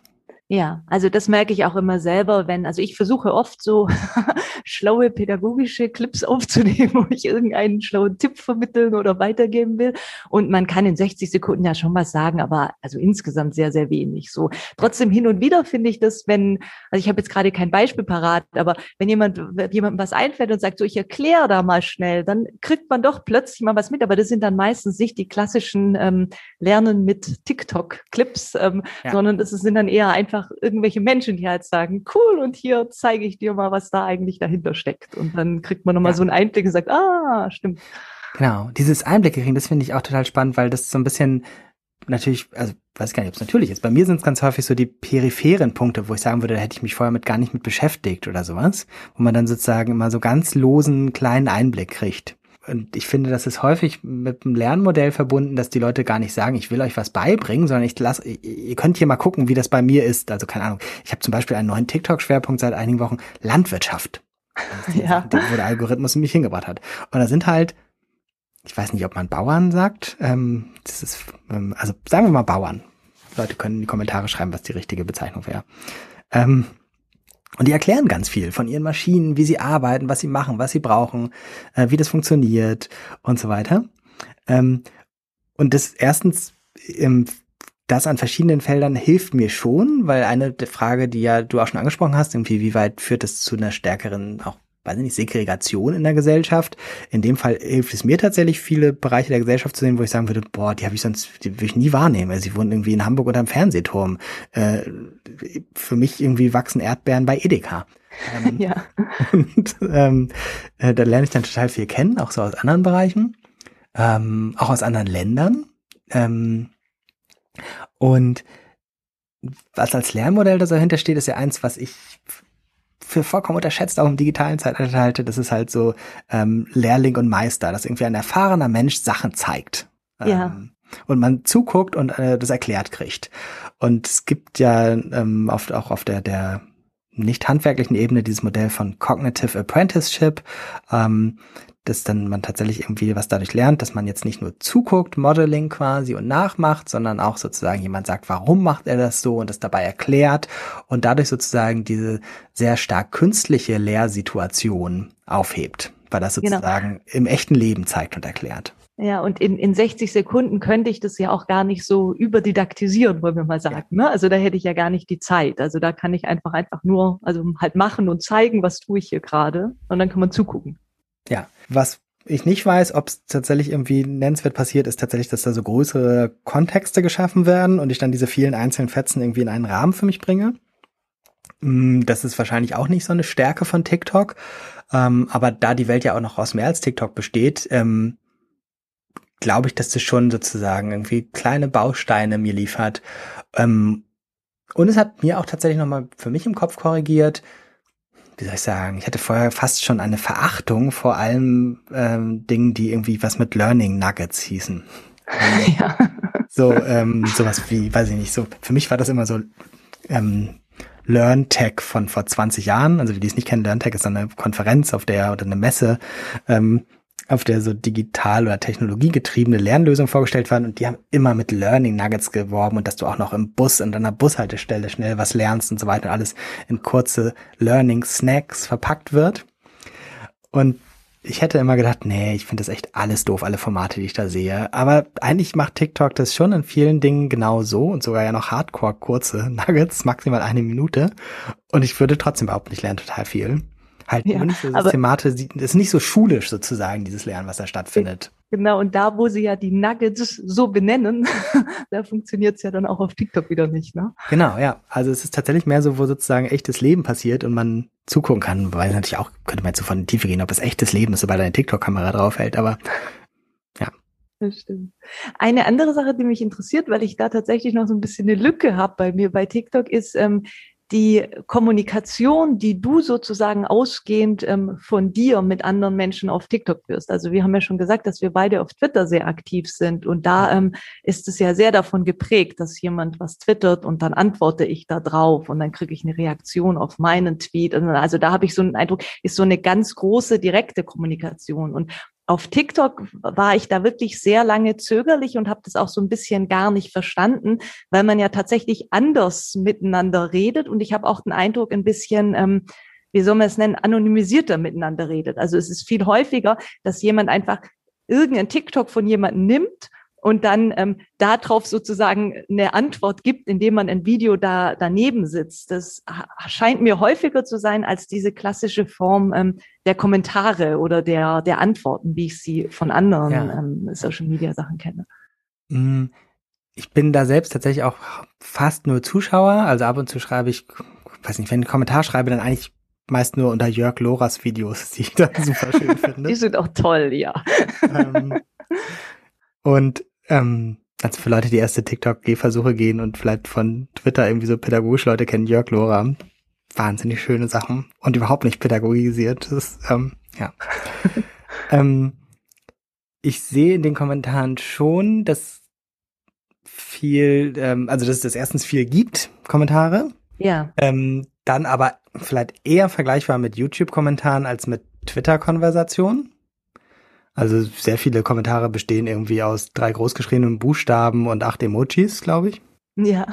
Ja, also das merke ich auch immer selber, wenn, also ich versuche oft so schlaue pädagogische Clips aufzunehmen, wo ich irgendeinen schlauen Tipp vermitteln oder weitergeben will. Und man kann in 60 Sekunden ja schon was sagen, aber also insgesamt sehr, sehr wenig. So trotzdem hin und wieder finde ich das, wenn, also ich habe jetzt gerade kein Beispiel parat, aber wenn jemand jemandem was einfällt und sagt, so ich erkläre da mal schnell, dann kriegt man doch plötzlich mal was mit. Aber das sind dann meistens nicht die klassischen ähm, Lernen mit TikTok-Clips, ähm, ja. sondern das sind dann eher einfach einfach irgendwelche Menschen, die halt sagen, cool, und hier zeige ich dir mal, was da eigentlich dahinter steckt. Und dann kriegt man nochmal ja. so einen Einblick und sagt, ah, stimmt. Genau, dieses Einblicke kriegen, das finde ich auch total spannend, weil das so ein bisschen natürlich, also weiß ich gar nicht, ob es natürlich ist. Bei mir sind es ganz häufig so die peripheren Punkte, wo ich sagen würde, da hätte ich mich vorher mit gar nicht mit beschäftigt oder sowas, wo man dann sozusagen immer so ganz losen kleinen Einblick kriegt. Und ich finde, das ist häufig mit einem Lernmodell verbunden, dass die Leute gar nicht sagen, ich will euch was beibringen, sondern ich lasse, ihr könnt hier mal gucken, wie das bei mir ist. Also keine Ahnung. Ich habe zum Beispiel einen neuen TikTok-Schwerpunkt seit einigen Wochen, Landwirtschaft. ja. Wo der Algorithmus mich hingebracht hat. Und da sind halt, ich weiß nicht, ob man Bauern sagt. Ähm, das ist, ähm, also sagen wir mal Bauern. Leute können in die Kommentare schreiben, was die richtige Bezeichnung wäre. Ähm, und die erklären ganz viel von ihren Maschinen, wie sie arbeiten, was sie machen, was sie brauchen, äh, wie das funktioniert und so weiter. Ähm, und das erstens, ähm, das an verschiedenen Feldern hilft mir schon, weil eine Frage, die ja du auch schon angesprochen hast, irgendwie, wie weit führt es zu einer stärkeren auch weiß ich nicht, Segregation in der Gesellschaft. In dem Fall hilft es mir tatsächlich, viele Bereiche der Gesellschaft zu sehen, wo ich sagen würde, boah, die habe ich sonst, die würde ich nie wahrnehmen. Also sie wohnen irgendwie in Hamburg unterm Fernsehturm. Äh, für mich irgendwie wachsen Erdbeeren bei Edeka. Ähm, ja. Und ähm, äh, da lerne ich dann total viel kennen, auch so aus anderen Bereichen, ähm, auch aus anderen Ländern. Ähm, und was als Lernmodell da dahinter steht, ist ja eins, was ich für vollkommen unterschätzt, auch im digitalen Zeitalter halte, das ist halt so ähm, Lehrling und Meister, dass irgendwie ein erfahrener Mensch Sachen zeigt. Ja. Ähm, und man zuguckt und äh, das erklärt kriegt. Und es gibt ja ähm, oft auch auf der, der nicht handwerklichen Ebene dieses Modell von Cognitive Apprenticeship. Ähm, dass dann man tatsächlich irgendwie was dadurch lernt, dass man jetzt nicht nur zuguckt, Modeling quasi und nachmacht, sondern auch sozusagen jemand sagt, warum macht er das so und das dabei erklärt und dadurch sozusagen diese sehr stark künstliche Lehrsituation aufhebt, weil das genau. sozusagen genau. im echten Leben zeigt und erklärt. Ja, und in, in 60 Sekunden könnte ich das ja auch gar nicht so überdidaktisieren, wollen wir mal sagen. Ja. Ne? Also da hätte ich ja gar nicht die Zeit. Also da kann ich einfach einfach nur, also halt machen und zeigen, was tue ich hier gerade. Und dann kann man zugucken. Ja, was ich nicht weiß, ob es tatsächlich irgendwie nennenswert passiert, ist tatsächlich, dass da so größere Kontexte geschaffen werden und ich dann diese vielen einzelnen Fetzen irgendwie in einen Rahmen für mich bringe. Mm, das ist wahrscheinlich auch nicht so eine Stärke von TikTok. Ähm, aber da die Welt ja auch noch aus mehr als TikTok besteht, ähm, glaube ich, dass das schon sozusagen irgendwie kleine Bausteine mir liefert. Ähm, und es hat mir auch tatsächlich nochmal für mich im Kopf korrigiert, wie soll ich sagen, ich hatte vorher fast schon eine Verachtung vor allem ähm, Dingen, die irgendwie was mit Learning Nuggets hießen. ja. So, ähm, sowas wie, weiß ich nicht, so, für mich war das immer so ähm, LearnTech von vor 20 Jahren, also wie die es nicht kennen, LearnTech ist eine Konferenz auf der oder eine Messe, ähm, auf der so digital oder technologiegetriebene Lernlösungen vorgestellt waren und die haben immer mit Learning Nuggets geworben und dass du auch noch im Bus in deiner Bushaltestelle schnell was lernst und so weiter und alles in kurze Learning Snacks verpackt wird. Und ich hätte immer gedacht, nee, ich finde das echt alles doof, alle Formate, die ich da sehe. Aber eigentlich macht TikTok das schon in vielen Dingen genau so und sogar ja noch hardcore kurze Nuggets, maximal eine Minute. Und ich würde trotzdem überhaupt nicht lernen total viel halt ja, nicht so systematisch, ist nicht so schulisch sozusagen, dieses Lernen, was da stattfindet. Genau, und da, wo sie ja die Nuggets so benennen, da funktioniert es ja dann auch auf TikTok wieder nicht, ne? Genau, ja. Also es ist tatsächlich mehr so, wo sozusagen echtes Leben passiert und man zugucken kann, weil natürlich auch, könnte man jetzt so von der Tiefe gehen, ob es echtes Leben ist, sobald eine TikTok-Kamera draufhält, aber ja. Das stimmt. Eine andere Sache, die mich interessiert, weil ich da tatsächlich noch so ein bisschen eine Lücke habe bei mir bei TikTok, ist, ähm, die Kommunikation, die du sozusagen ausgehend ähm, von dir mit anderen Menschen auf TikTok wirst. Also wir haben ja schon gesagt, dass wir beide auf Twitter sehr aktiv sind und da ähm, ist es ja sehr davon geprägt, dass jemand was twittert und dann antworte ich da drauf und dann kriege ich eine Reaktion auf meinen Tweet. Also da habe ich so einen Eindruck, ist so eine ganz große direkte Kommunikation und auf TikTok war ich da wirklich sehr lange zögerlich und habe das auch so ein bisschen gar nicht verstanden, weil man ja tatsächlich anders miteinander redet und ich habe auch den Eindruck ein bisschen, ähm, wie soll man es nennen, anonymisierter miteinander redet. Also es ist viel häufiger, dass jemand einfach irgendein TikTok von jemandem nimmt und dann ähm, darauf sozusagen eine Antwort gibt, indem man ein Video da daneben sitzt. Das scheint mir häufiger zu sein als diese klassische Form ähm, der Kommentare oder der, der Antworten, wie ich sie von anderen ja. ähm, Social Media Sachen kenne. Mm, ich bin da selbst tatsächlich auch fast nur Zuschauer. Also ab und zu schreibe ich, weiß nicht, wenn ich einen Kommentar schreibe, dann eigentlich meist nur unter Jörg Loras Videos, die ich da super schön finde. Die sind auch toll, ja. Ähm, und ähm, also für Leute, die erste TikTok-Gehversuche gehen und vielleicht von Twitter irgendwie so pädagogische Leute kennen, Jörg Lora, wahnsinnig schöne Sachen und überhaupt nicht pädagogisiert. Das ist, ähm, ja. ähm, ich sehe in den Kommentaren schon, dass viel, ähm, also dass es erstens viel gibt, Kommentare. Ja. Ähm, dann aber vielleicht eher vergleichbar mit YouTube-Kommentaren als mit Twitter-Konversationen. Also sehr viele Kommentare bestehen irgendwie aus drei großgeschriebenen Buchstaben und acht Emojis, glaube ich. Ja.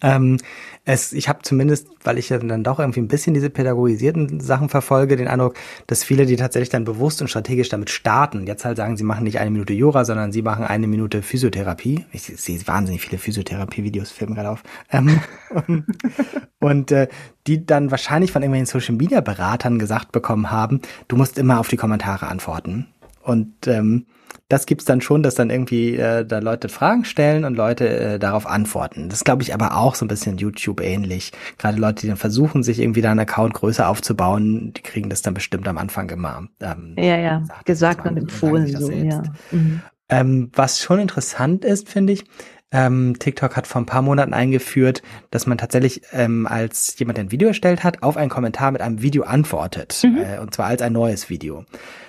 Ähm, es, ich habe zumindest, weil ich ja dann doch irgendwie ein bisschen diese pädagogisierten Sachen verfolge, den Eindruck, dass viele, die tatsächlich dann bewusst und strategisch damit starten, jetzt halt sagen, sie machen nicht eine Minute Jura, sondern sie machen eine Minute Physiotherapie. Ich sehe wahnsinnig viele Physiotherapie-Videos, filmen gerade auf. Ähm, und äh, die dann wahrscheinlich von irgendwelchen Social-Media-Beratern gesagt bekommen haben, du musst immer auf die Kommentare antworten. Und ähm, das gibt's dann schon, dass dann irgendwie äh, da Leute Fragen stellen und Leute äh, darauf antworten. Das glaube ich aber auch so ein bisschen YouTube ähnlich. Gerade Leute, die dann versuchen, sich irgendwie da einen Account größer aufzubauen, die kriegen das dann bestimmt am Anfang immer. Ähm, ja, ja, gesagt, gesagt und empfohlen. So, ja. Mhm. Ähm, was schon interessant ist, finde ich, ähm, TikTok hat vor ein paar Monaten eingeführt, dass man tatsächlich ähm, als jemand, der ein Video erstellt hat, auf einen Kommentar mit einem Video antwortet. Mhm. Äh, und zwar als ein neues Video.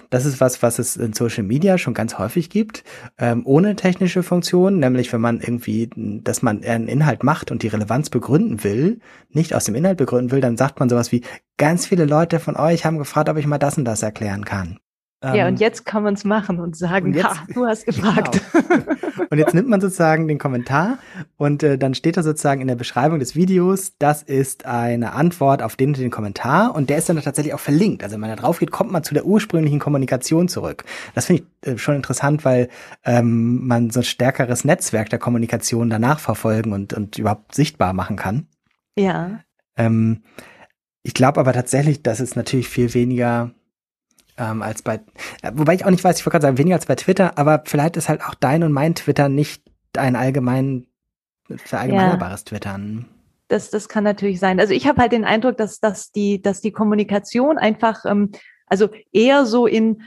Das ist was, was es in Social Media schon ganz häufig gibt, ähm, ohne technische Funktion, nämlich wenn man irgendwie, dass man einen Inhalt macht und die Relevanz begründen will, nicht aus dem Inhalt begründen will, dann sagt man sowas wie, ganz viele Leute von euch haben gefragt, ob ich mal das und das erklären kann. Ja, und ähm, jetzt kann man es machen und sagen, und jetzt, ha, du hast gefragt. Genau. Und jetzt nimmt man sozusagen den Kommentar und äh, dann steht da sozusagen in der Beschreibung des Videos, das ist eine Antwort auf den, den Kommentar und der ist dann tatsächlich auch verlinkt. Also wenn man da drauf geht, kommt man zu der ursprünglichen Kommunikation zurück. Das finde ich äh, schon interessant, weil ähm, man so ein stärkeres Netzwerk der Kommunikation danach verfolgen und, und überhaupt sichtbar machen kann. Ja. Ähm, ich glaube aber tatsächlich, dass es natürlich viel weniger ähm, als bei, äh, wobei ich auch nicht weiß, ich wollte gerade sagen, weniger als bei Twitter, aber vielleicht ist halt auch dein und mein Twitter nicht ein allgemein verallgemeinerbares ja. Twittern. Das, das kann natürlich sein. Also ich habe halt den Eindruck, dass, dass, die, dass die Kommunikation einfach, ähm, also eher so in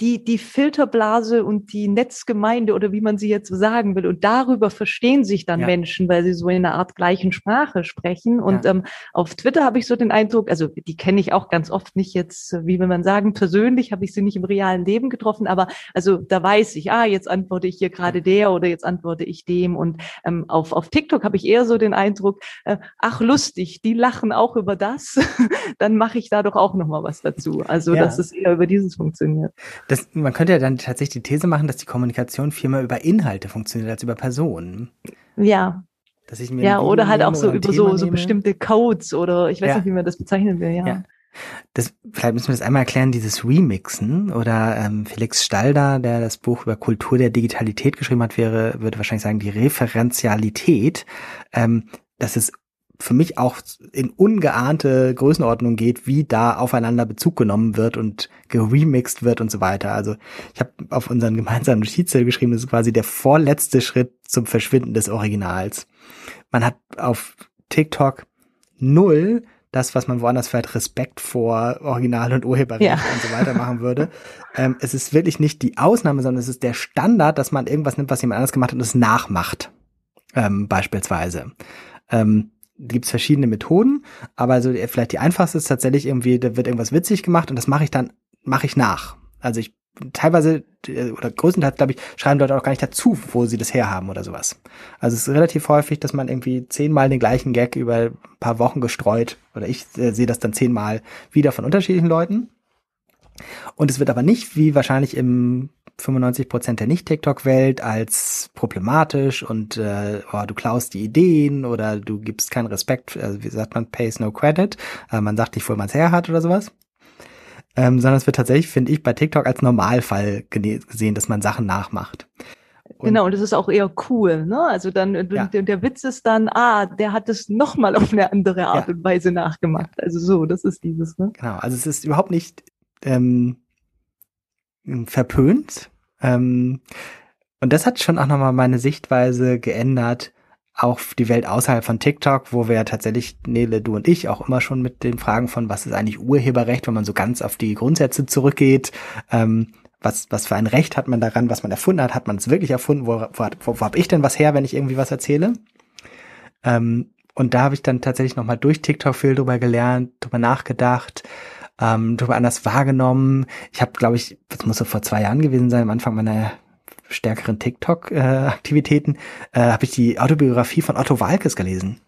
die, die Filterblase und die Netzgemeinde oder wie man sie jetzt sagen will. Und darüber verstehen sich dann ja. Menschen, weil sie so in einer Art gleichen Sprache sprechen. Und ja. ähm, auf Twitter habe ich so den Eindruck, also die kenne ich auch ganz oft nicht jetzt, wie will man sagen, persönlich habe ich sie nicht im realen Leben getroffen, aber also da weiß ich, ah, jetzt antworte ich hier gerade der oder jetzt antworte ich dem. Und ähm, auf, auf TikTok habe ich eher so den Eindruck, äh, ach lustig, die lachen auch über das, dann mache ich da doch auch nochmal was dazu. Also ja. dass es eher über dieses funktioniert. Das, man könnte ja dann tatsächlich die These machen, dass die Kommunikation viel mehr über Inhalte funktioniert als über Personen. Ja. Dass ich mir Ja, oder halt auch so über so, so bestimmte Codes oder ich weiß Ja. nicht, wie man das bezeichnen will, ja. Ja. Das, vielleicht müssen wir das einmal erklären, dieses Remixen oder ähm, Felix Stalder, der das Buch über Kultur der Digitalität geschrieben hat, wäre, würde wahrscheinlich sagen, die Referenzialität, ähm, dass es für mich auch in ungeahnte Größenordnung geht, wie da aufeinander Bezug genommen wird und geremixed wird und so weiter. Also ich habe auf unseren gemeinsamen Notizzettel geschrieben, das ist quasi der vorletzte Schritt zum Verschwinden des Originals. Man hat auf TikTok null das, was man woanders vielleicht Respekt vor Original- und Urheberrecht Ja. und so weiter machen würde. ähm, es ist wirklich nicht die Ausnahme, sondern es ist der Standard, dass man irgendwas nimmt, was jemand anders gemacht hat und es nachmacht. Ähm, beispielsweise. Ähm, gibt es verschiedene Methoden, aber so die- vielleicht die einfachste ist tatsächlich irgendwie, da wird irgendwas witzig gemacht und das mache ich dann, mache ich nach. Also ich teilweise äh, oder größtenteils, glaube ich, schreiben Leute auch gar nicht dazu, wo sie das herhaben oder sowas. Also es ist relativ häufig, dass man irgendwie zehnmal den gleichen Gag über ein paar Wochen gestreut oder ich äh, sehe das dann zehnmal wieder von unterschiedlichen Leuten. Und es wird aber nicht, wie wahrscheinlich im 95 Prozent der Nicht-TikTok-Welt als problematisch und äh, oh, du klaust die Ideen oder du gibst keinen Respekt, also wie sagt man, pays no credit, äh, man sagt nicht, wo man es her hat oder sowas. Ähm, sondern es wird tatsächlich, finde ich, bei TikTok als Normalfall gesehen, dass man Sachen nachmacht. Und- Genau, und das ist auch eher cool, ne? Also dann, äh, Ja. der, der Witz ist dann, ah, der hat es nochmal auf eine andere Art Ja. und Weise nachgemacht. Also so, das ist dieses, ne? Genau, also es ist überhaupt nicht ähm, verpönt. Ähm, und das hat schon auch nochmal meine Sichtweise geändert auf die Welt außerhalb von TikTok, wo wir ja tatsächlich, Nele, du und ich, auch immer schon mit den Fragen von, was ist eigentlich Urheberrecht, wenn man so ganz auf die Grundsätze zurückgeht, ähm, was, was für ein Recht hat man daran, was man erfunden hat, hat man es wirklich erfunden, wo, wo, wo, wo habe ich denn was her, wenn ich irgendwie was erzähle? Ähm, und da habe ich dann tatsächlich nochmal durch TikTok viel drüber gelernt, drüber nachgedacht, ähm, drüber anders wahrgenommen. Ich habe, glaube ich, das muss so vor zwei Jahren gewesen sein, am Anfang meiner stärkeren TikTok-Aktivitäten, äh, habe ich die Autobiografie von Otto Walkes gelesen.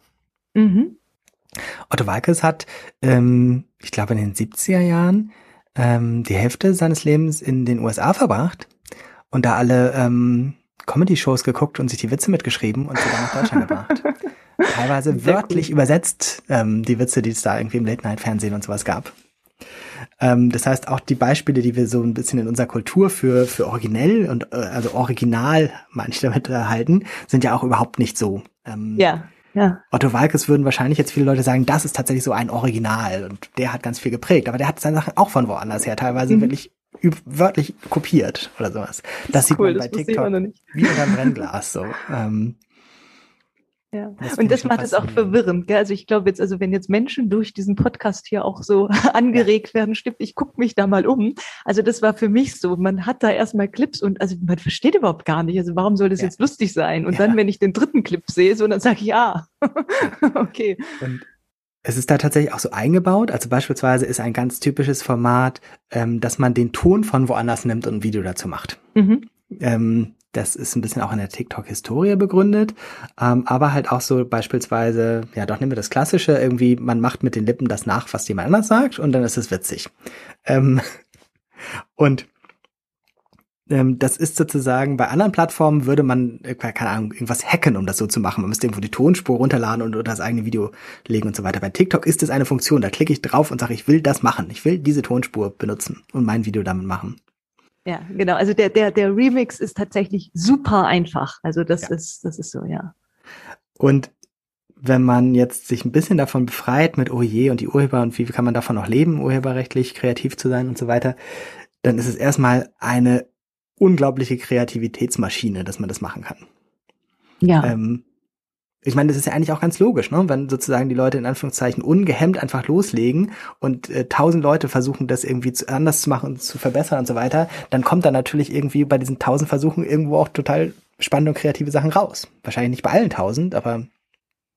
Mhm. Otto Walkes hat, ähm, ich glaube in den 70er Jahren, ähm, die Hälfte seines Lebens in den USA verbracht und da alle ähm, Comedy-Shows geguckt und sich die Witze mitgeschrieben und sie dann nach Deutschland gebracht. Teilweise Sehr wörtlich übersetzt, ähm, die Witze, die es da irgendwie im Late-Night-Fernsehen und sowas gab. Ähm, das heißt, auch die Beispiele, die wir so ein bisschen in unserer Kultur für, für originell und äh, also original, ich damit, äh, halten, sind ja auch überhaupt nicht so. Ähm, Ja, ja. Otto Walkes würden wahrscheinlich jetzt viele Leute sagen, das ist tatsächlich so ein Original und der hat ganz viel geprägt, aber der hat seine Sachen auch von woanders her teilweise Mhm. wirklich wörtlich kopiert oder sowas. Das sieht cool, man bei das TikTok wie unter Brennglas so. Ähm, Ja. Das Und das macht es auch verwirrend. Gell? Also ich glaube jetzt, also wenn jetzt Menschen durch diesen Podcast hier auch so angeregt werden, stimmt, ich gucke mich da mal um. Also das war für mich so, man hat da erstmal Clips und also man versteht überhaupt gar nicht. Also warum soll das Ja. jetzt lustig sein? Und Ja. dann, wenn ich den dritten Clip sehe, so dann sage ich ja. okay. Und es ist da tatsächlich auch so eingebaut. Also beispielsweise ist ein ganz typisches Format, ähm, dass man den Ton von woanders nimmt und ein Video dazu macht. Mhm. Ähm, das ist ein bisschen auch in der TikTok-Historie begründet, ähm, aber halt auch so beispielsweise, ja doch nehmen wir das Klassische, irgendwie man macht mit den Lippen das nach, was jemand anders sagt und dann ist es witzig. Ähm, und ähm, das ist sozusagen, bei anderen Plattformen würde man, äh, keine Ahnung, irgendwas hacken, um das so zu machen. Man müsste irgendwo die Tonspur runterladen und unter das eigene Video legen und so weiter. Bei TikTok ist es eine Funktion, da klicke ich drauf und sage, ich will das machen. Ich will diese Tonspur benutzen und mein Video damit machen. Ja, genau. Also der, der, der Remix ist tatsächlich super einfach. Also das Ja. ist, das ist so, ja. Und wenn man jetzt sich ein bisschen davon befreit mit, oh je, und die Urheber und wie kann man davon noch leben, urheberrechtlich kreativ zu sein und so weiter, dann ist es erstmal eine unglaubliche Kreativitätsmaschine, dass man das machen kann. Ja. Ähm, ich meine, das ist ja eigentlich auch ganz logisch, ne? wenn sozusagen die Leute in Anführungszeichen ungehemmt einfach loslegen und äh, tausend Leute versuchen, das irgendwie zu, anders zu machen und zu verbessern und so weiter, dann kommt da natürlich irgendwie bei diesen tausend Versuchen irgendwo auch total spannende und kreative Sachen raus. Wahrscheinlich nicht bei allen tausend, aber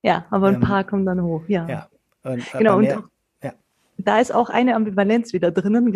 ja, aber ein ähm, paar kommen dann hoch, ja. ja. Und, Genau, aber und auch. Da ist auch eine Ambivalenz wieder drinnen.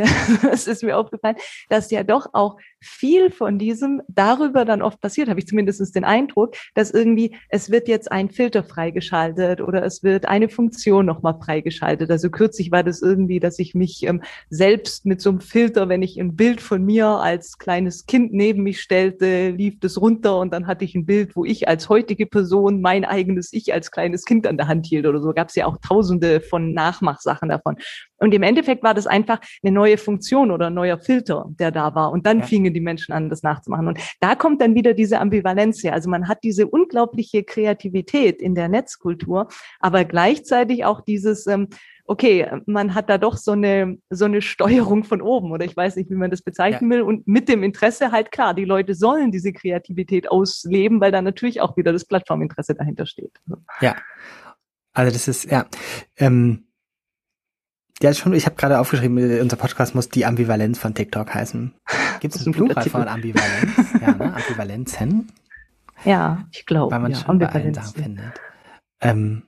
Es ist mir aufgefallen, dass ja doch auch viel von diesem darüber dann oft passiert, habe ich zumindest den Eindruck, dass irgendwie es wird jetzt ein Filter freigeschaltet oder es wird eine Funktion nochmal freigeschaltet. Also kürzlich war das irgendwie, dass ich mich ähm, selbst mit so einem Filter, wenn ich ein Bild von mir als kleines Kind neben mich stellte, lief das runter und dann hatte ich ein Bild, wo ich als heutige Person mein eigenes Ich als kleines Kind an der Hand hielt oder so. Gab es ja auch tausende von Nachmachsachen davon. Und im Endeffekt war das einfach eine neue Funktion oder ein neuer Filter, der da war. Und dann ja. fingen die Menschen an, das nachzumachen. Und da kommt dann wieder diese Ambivalenz her. Also man hat diese unglaubliche Kreativität in der Netzkultur, aber gleichzeitig auch dieses, ähm, okay, man hat da doch so eine, so eine Steuerung von oben oder ich weiß nicht, wie man das bezeichnen ja. will. Und mit dem Interesse halt klar, die Leute sollen diese Kreativität ausleben, weil da natürlich auch wieder das Plattforminteresse dahinter steht. Ja. Also das ist, ja. Ähm ja, schon, ich habe gerade aufgeschrieben, unser Podcast muss die Ambivalenz von TikTok heißen. Gibt es einen Plural von Ambivalenz? ja, ne? Ambivalenzen? Ja, ich glaube. Weil man ja, schon bei allen Sachen findet. Ähm,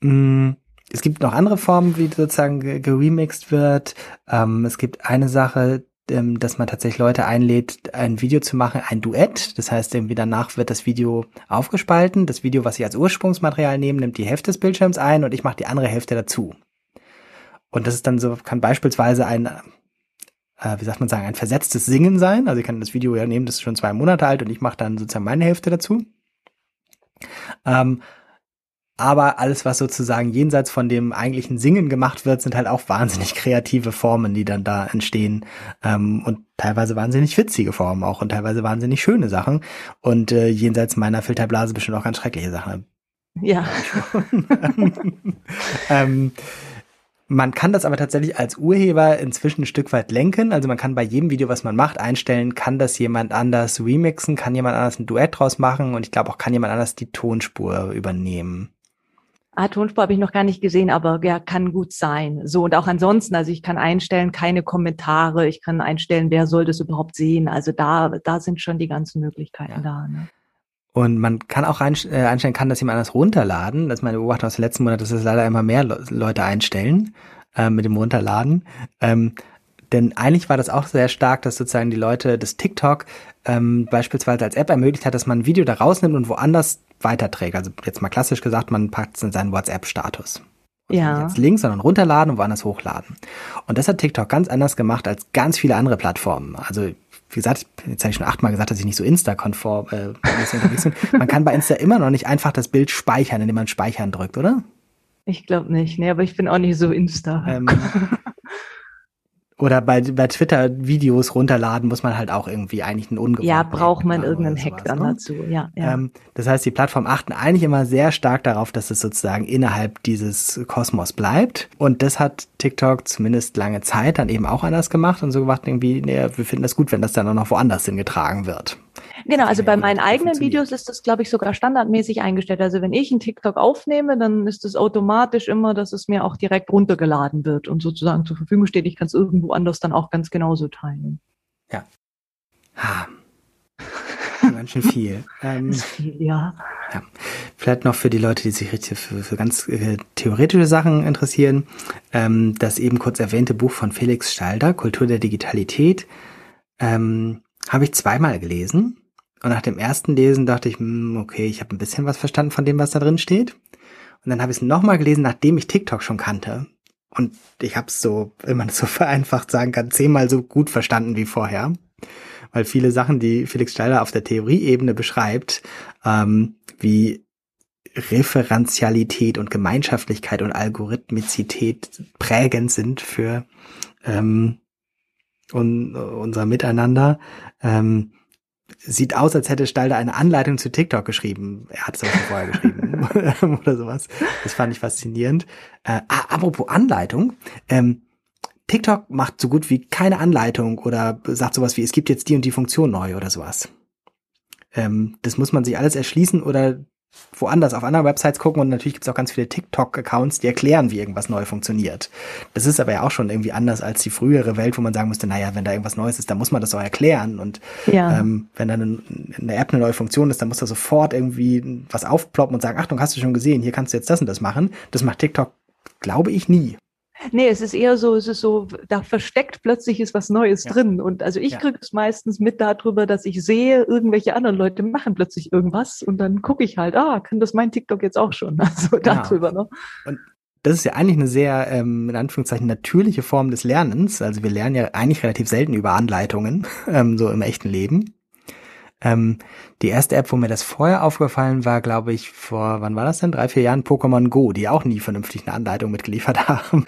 mh, mm, es gibt noch andere Formen, wie sozusagen geremixed wird. Ähm, es gibt eine Sache, ähm, dass man tatsächlich Leute einlädt, ein Video zu machen, ein Duett. Das heißt, irgendwie danach wird das Video aufgespalten. Das Video, was ich als Ursprungsmaterial nehme, nimmt die Hälfte des Bildschirms ein und ich mache die andere Hälfte dazu. Und das ist dann so, kann beispielsweise ein, äh, wie sagt man sagen, ein versetztes Singen sein. Also ich kann das Video ja nehmen, das ist schon zwei Monate alt und ich mache dann sozusagen meine Hälfte dazu. Ähm, aber alles, was sozusagen jenseits von dem eigentlichen Singen gemacht wird, sind halt auch wahnsinnig kreative Formen, die dann da entstehen. Ähm, und teilweise wahnsinnig witzige Formen auch und teilweise wahnsinnig schöne Sachen. Und äh, jenseits meiner Filterblase bestimmt auch ganz schreckliche Sachen. Ja. ähm, man kann das aber tatsächlich als Urheber inzwischen ein Stück weit lenken. Also man kann bei jedem Video, was man macht, einstellen, kann das jemand anders remixen, kann jemand anders ein Duett draus machen und ich glaube auch kann jemand anders die Tonspur übernehmen. Ah, Tonspur habe ich noch gar nicht gesehen, aber ja, kann gut sein. So und auch ansonsten, also ich kann einstellen, keine Kommentare, ich kann einstellen, wer soll das überhaupt sehen. Also da, da sind schon die ganzen Möglichkeiten ja. da. Ne? Und man kann auch äh, einstellen, kann das jemand anders runterladen. Das ist meine Beobachtung aus dem letzten Monat, dass es leider immer mehr Leute einstellen äh, mit dem Runterladen. Ähm, denn eigentlich war das auch sehr stark, dass sozusagen die Leute das TikTok ähm, beispielsweise als App ermöglicht hat, dass man ein Video da rausnimmt und woanders weiterträgt. Also jetzt mal klassisch gesagt, man packt es in seinen WhatsApp-Status. Also ja. Nicht jetzt Links, sondern runterladen und woanders hochladen. Und das hat TikTok ganz anders gemacht als ganz viele andere Plattformen. Also wie gesagt, jetzt habe ich schon achtmal gesagt, dass ich nicht so Insta-konform äh, bin. Man kann bei Insta immer noch nicht einfach das Bild speichern, indem man Speichern drückt, oder? Ich glaube nicht, nee, aber ich bin auch nicht so Insta. Ähm, Oder bei, bei Twitter Videos runterladen muss man halt auch irgendwie eigentlich einen ungewohnten Ja, braucht man irgendeinen Hack dann ne? dazu, ja. ja. Ähm, das heißt, die Plattformen achten eigentlich immer sehr stark darauf, dass es sozusagen innerhalb dieses Kosmos bleibt. Und das hat TikTok zumindest lange Zeit dann eben auch anders gemacht und so gemacht irgendwie, nee, wir finden das gut, wenn das dann auch noch woanders hingetragen wird. Genau, also bei meinen eigenen Videos ist das, glaube ich, sogar standardmäßig eingestellt. Also wenn ich einen TikTok aufnehme, dann ist es automatisch immer, dass es mir auch direkt runtergeladen wird und sozusagen zur Verfügung steht. Ich kann es irgendwo anders dann auch ganz genauso teilen. Ja. Ha. Ganz schön viel. Ähm, viel, ja. ja. Vielleicht noch für die Leute, die sich richtig für, für ganz äh, theoretische Sachen interessieren, ähm, das eben kurz erwähnte Buch von Felix Stalder, Kultur der Digitalität, ähm, habe ich zweimal gelesen. Und nach dem ersten Lesen dachte ich, hm, okay, ich habe ein bisschen was verstanden von dem, was da drin steht. Und dann habe ich es nochmal gelesen, nachdem ich TikTok schon kannte. Und ich habe es so, wenn man es so vereinfacht sagen kann, zehnmal so gut verstanden wie vorher. Weil viele Sachen, die Felix Steiler auf der Theorieebene beschreibt, ähm, wie Referenzialität und Gemeinschaftlichkeit und Algorithmizität prägend sind für ähm, un unser Miteinander, ähm, sieht aus, als hätte Stalder eine Anleitung zu TikTok geschrieben. Er hat es aber schon vorher geschrieben oder sowas. Das fand ich faszinierend. Äh, ah, apropos Anleitung. Ähm, TikTok macht so gut wie keine Anleitung oder sagt sowas wie, es gibt jetzt die und die Funktion neu oder sowas. Ähm, das muss man sich alles erschließen oder woanders auf anderen Websites gucken und natürlich gibt es auch ganz viele TikTok-Accounts, die erklären, wie irgendwas neu funktioniert. Das ist aber ja auch schon irgendwie anders als die frühere Welt, wo man sagen musste, naja, wenn da irgendwas Neues ist, dann muss man das auch erklären. Und ja. ähm, wenn dann in der App eine neue Funktion ist, dann muss da sofort irgendwie was aufploppen und sagen, Achtung, hast du schon gesehen, hier kannst du jetzt das und das machen. Das macht TikTok glaube ich nie. Nee, es ist eher so, es ist so, da versteckt plötzlich ist was Neues ja. drin. Und also ich ja. kriege es meistens mit darüber, dass ich sehe, irgendwelche anderen Leute machen plötzlich irgendwas und dann gucke ich halt, ah, kann das mein TikTok jetzt auch schon? Also genau. darüber, ne? Und das ist ja eigentlich eine sehr, ähm, in Anführungszeichen, natürliche Form des Lernens. Also wir lernen ja eigentlich relativ selten über Anleitungen, ähm, so im echten Leben. Ähm, die erste App, wo mir das vorher aufgefallen war, glaube ich, vor, wann war das denn? Drei, vier Jahren Pokémon Go, die auch nie vernünftig eine Anleitung mitgeliefert haben.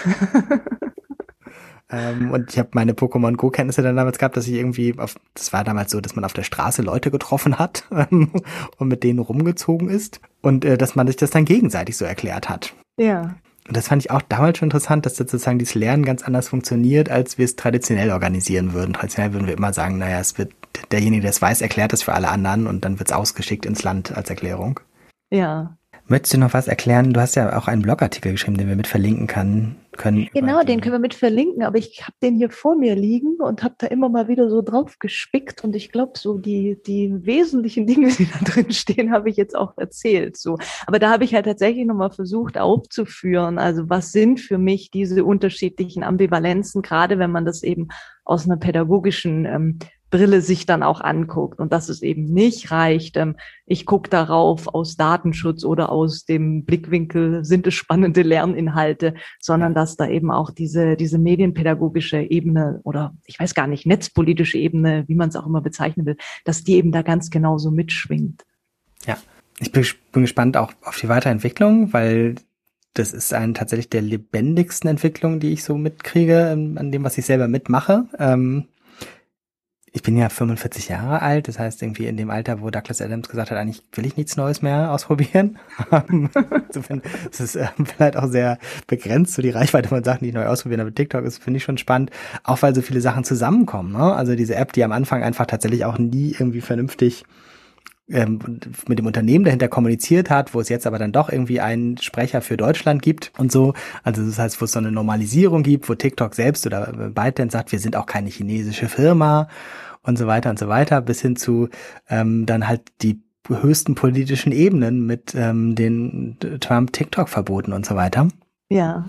ähm, und ich habe meine Pokémon Go-Kenntnisse dann damals gehabt, dass ich irgendwie auf, das war damals so, dass man auf der Straße Leute getroffen hat ähm, und mit denen rumgezogen ist und äh, dass man sich das dann gegenseitig so erklärt hat. Ja. Und das fand ich auch damals schon interessant, dass sozusagen dieses Lernen ganz anders funktioniert, als wir es traditionell organisieren würden. Traditionell würden wir immer sagen, naja, es wird derjenige, der es weiß, erklärt es für alle anderen und dann wird es ausgeschickt ins Land als Erklärung. Ja. Möchtest du noch was erklären? Du hast ja auch einen Blogartikel geschrieben, den wir mit verlinken kann, können. Genau, den können wir mit verlinken, aber ich habe den hier vor mir liegen und habe da immer mal wieder so drauf gespickt und ich glaube, so die, die wesentlichen Dinge, die da drin stehen, habe ich jetzt auch erzählt. So. Aber da habe ich halt tatsächlich nochmal versucht aufzuführen. Also was sind für mich diese unterschiedlichen Ambivalenzen, gerade wenn man das eben aus einer pädagogischen ähm, Brille sich dann auch anguckt und dass es eben nicht reicht, ähm, ich gucke darauf aus Datenschutz oder aus dem Blickwinkel, sind es spannende Lerninhalte, sondern dass da eben auch diese, diese medienpädagogische Ebene oder ich weiß gar nicht, netzpolitische Ebene, wie man es auch immer bezeichnen will, dass die eben da ganz genauso mitschwingt. Ja, ich bin, bin gespannt auch auf die Weiterentwicklung, weil das ist eine tatsächlich der lebendigsten Entwicklung, die ich so mitkriege ähm, an dem, was ich selber mitmache. Ähm, ich bin ja 45 Jahre alt, das heißt irgendwie in dem Alter, wo Douglas Adams gesagt hat, eigentlich will ich nichts Neues mehr ausprobieren. Insofern ist es äh, vielleicht auch sehr begrenzt, so die Reichweite von Sachen, die ich neu ausprobieren, aber TikTok ist, finde ich schon spannend, auch weil so viele Sachen zusammenkommen. Ne? Also diese App, die am Anfang einfach tatsächlich auch nie irgendwie vernünftig ähm, mit dem Unternehmen dahinter kommuniziert hat, wo es jetzt aber dann doch irgendwie einen Sprecher für Deutschland gibt und so. Also das heißt, wo es so eine Normalisierung gibt, wo TikTok selbst oder ByteDance sagt, wir sind auch keine chinesische Firma und so weiter und so weiter, bis hin zu ähm, dann halt die höchsten politischen Ebenen mit ähm, den Trump-TikTok-Verboten und so weiter. Ja.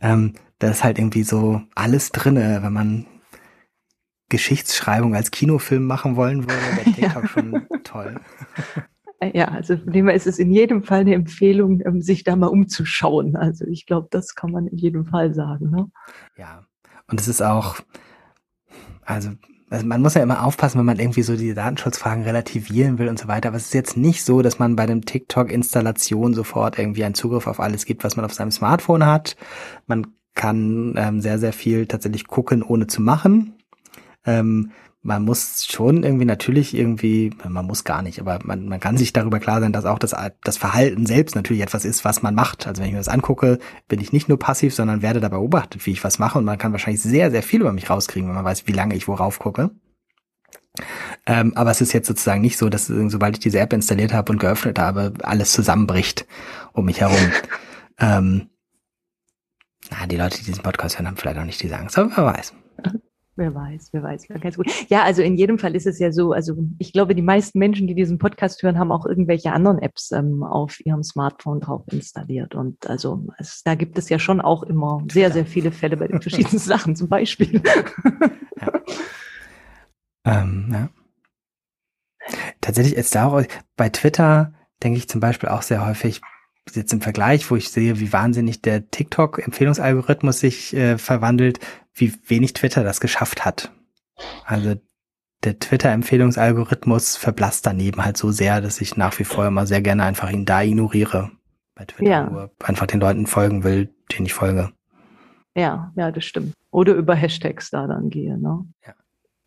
Ähm, da ist halt irgendwie so alles drinne, wenn man Geschichtsschreibung als Kinofilm machen wollen würde, wäre TikTok ja. schon toll. Ja, also von dem her ist es in jedem Fall eine Empfehlung, ähm, sich da mal umzuschauen. Also ich glaube, das kann man in jedem Fall sagen. Ne? Ja, und es ist auch, also, also man muss ja immer aufpassen, wenn man irgendwie so die Datenschutzfragen relativieren will und so weiter. Aber es ist jetzt nicht so, dass man bei dem TikTok-Installation sofort irgendwie einen Zugriff auf alles gibt, was man auf seinem Smartphone hat. Man kann ähm, sehr, sehr viel tatsächlich gucken, ohne zu machen. Ähm, man muss schon irgendwie natürlich irgendwie, man muss gar nicht, aber man, man kann sich darüber klar sein, dass auch das, das Verhalten selbst natürlich etwas ist, was man macht. Also wenn ich mir das angucke, bin ich nicht nur passiv, sondern werde dabei beobachtet, wie ich was mache und man kann wahrscheinlich sehr, sehr viel über mich rauskriegen, wenn man weiß, wie lange ich worauf gucke. Ähm, aber es ist jetzt sozusagen nicht so, dass sobald ich diese App installiert habe und geöffnet habe, alles zusammenbricht um mich herum. ähm, na, die Leute, die diesen Podcast hören, haben vielleicht auch nicht diese Angst, aber wer weiß. Wer weiß, wer weiß, ganz gut. Ja, also in jedem Fall ist es ja so, also ich glaube, die meisten Menschen, die diesen Podcast hören, haben auch irgendwelche anderen Apps ähm, auf ihrem Smartphone drauf installiert. Und also es, da gibt es ja schon auch immer sehr, sehr viele Fälle bei den verschiedenen Sachen, zum Beispiel. ja. Ähm, ja. Tatsächlich ist da auch bei Twitter, denke ich zum Beispiel auch sehr häufig, jetzt im Vergleich, wo ich sehe, wie wahnsinnig der TikTok-Empfehlungsalgorithmus sich äh, verwandelt, wie wenig Twitter das geschafft hat. Also der Twitter-Empfehlungsalgorithmus verblasst daneben halt so sehr, dass ich nach wie vor immer sehr gerne einfach ihn da ignoriere. Bei Twitter ja. nur einfach den Leuten folgen will, denen ich folge. Ja, ja, das stimmt. Oder über Hashtags da dann gehe, ne? Ja.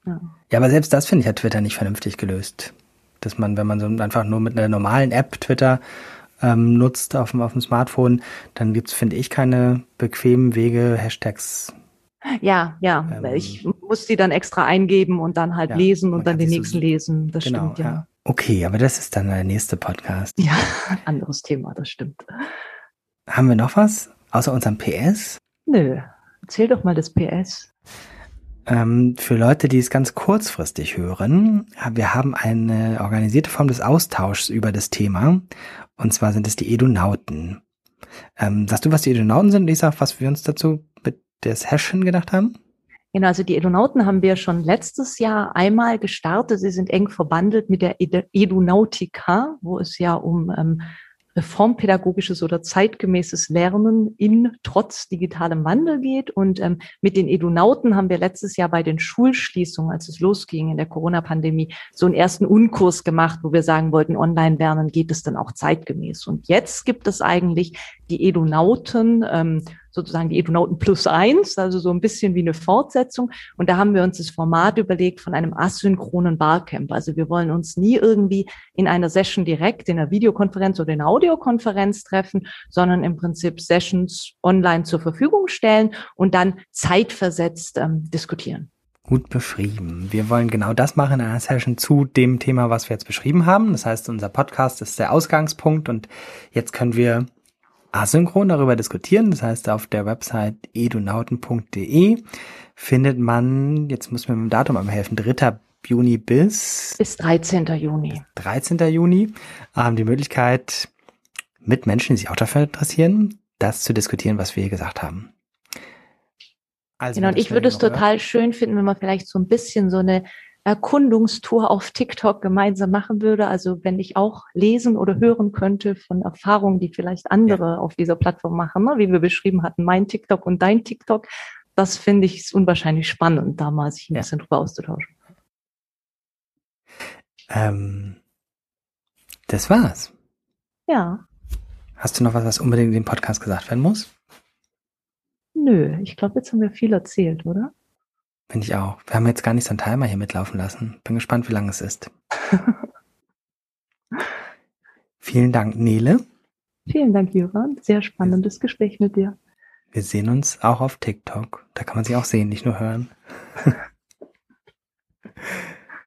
Ja, ja aber selbst das finde ich hat Twitter nicht vernünftig gelöst. Dass man, wenn man so einfach nur mit einer normalen App Twitter ähm, nutzt auf dem, auf dem Smartphone, dann gibt's, finde ich, keine bequemen Wege, Hashtags ja, ja. Ähm, ich muss die dann extra eingeben und dann halt ja, lesen und dann den nächsten so lesen. Das genau, stimmt, ja. ja. Okay, aber das ist dann der nächste Podcast. Ja, anderes Thema, das stimmt. Haben wir noch was außer unserem PS? Nö. Erzähl doch mal das PS. Ähm, für Leute, die es ganz kurzfristig hören, wir haben eine organisierte Form des Austauschs über das Thema. Und zwar sind es die Edunauten. Ähm, sagst du, was die Edonauten sind? Lisa, was wir uns dazu mit der Session gedacht haben? Genau, also die Edonauten haben wir schon letztes Jahr einmal gestartet. Sie sind eng verbandelt mit der Edonautica, wo es ja um ähm, reformpädagogisches oder zeitgemäßes Lernen in trotz digitalem Wandel geht. Und ähm, mit den Edunauten haben wir letztes Jahr bei den Schulschließungen, als es losging in der Corona-Pandemie, so einen ersten Unkurs gemacht, wo wir sagen wollten, Online-Lernen geht es dann auch zeitgemäß. Und jetzt gibt es eigentlich die Edunauten, ähm, sozusagen die Edunauten plus eins, also so ein bisschen wie eine Fortsetzung. Und da haben wir uns das Format überlegt von einem asynchronen Barcamp. Also wir wollen uns nie irgendwie in einer Session direkt in einer Videokonferenz oder in einer Audiokonferenz treffen, sondern im Prinzip Sessions online zur Verfügung stellen und dann zeitversetzt ähm, diskutieren. Gut beschrieben. Wir wollen genau das machen in einer Session zu dem Thema, was wir jetzt beschrieben haben. Das heißt, unser Podcast ist der Ausgangspunkt und jetzt können wir asynchron darüber diskutieren. Das heißt, auf der Website edunauten.de findet man, jetzt muss mir mit dem Datum einmal helfen, 3. Juni bis bis 13. Juni. 13. Juni ähm, die Möglichkeit, mit Menschen, die sich auch dafür interessieren, das zu diskutieren, was wir hier gesagt haben. Also, genau, und ich würde es total schön finden, wenn man vielleicht so ein bisschen so eine Erkundungstour auf TikTok gemeinsam machen würde. Also wenn ich auch lesen oder hören könnte von Erfahrungen, die vielleicht andere ja. auf dieser Plattform machen, ne? wie wir beschrieben hatten, mein TikTok und dein TikTok, das finde ich unwahrscheinlich spannend, da mal sich ein ja. bisschen drüber auszutauschen. Ähm, das war's. Ja. Hast du noch was, was unbedingt in dem Podcast gesagt werden muss? Nö, ich glaube, jetzt haben wir viel erzählt, oder? Finde ich auch. Wir haben jetzt gar nicht so einen Timer hier mitlaufen lassen. Bin gespannt, wie lange es ist. Vielen Dank, Nele. Vielen Dank, Jürgen. Sehr spannendes Gespräch mit dir. Wir sehen uns auch auf TikTok. Da kann man sich auch sehen, nicht nur hören.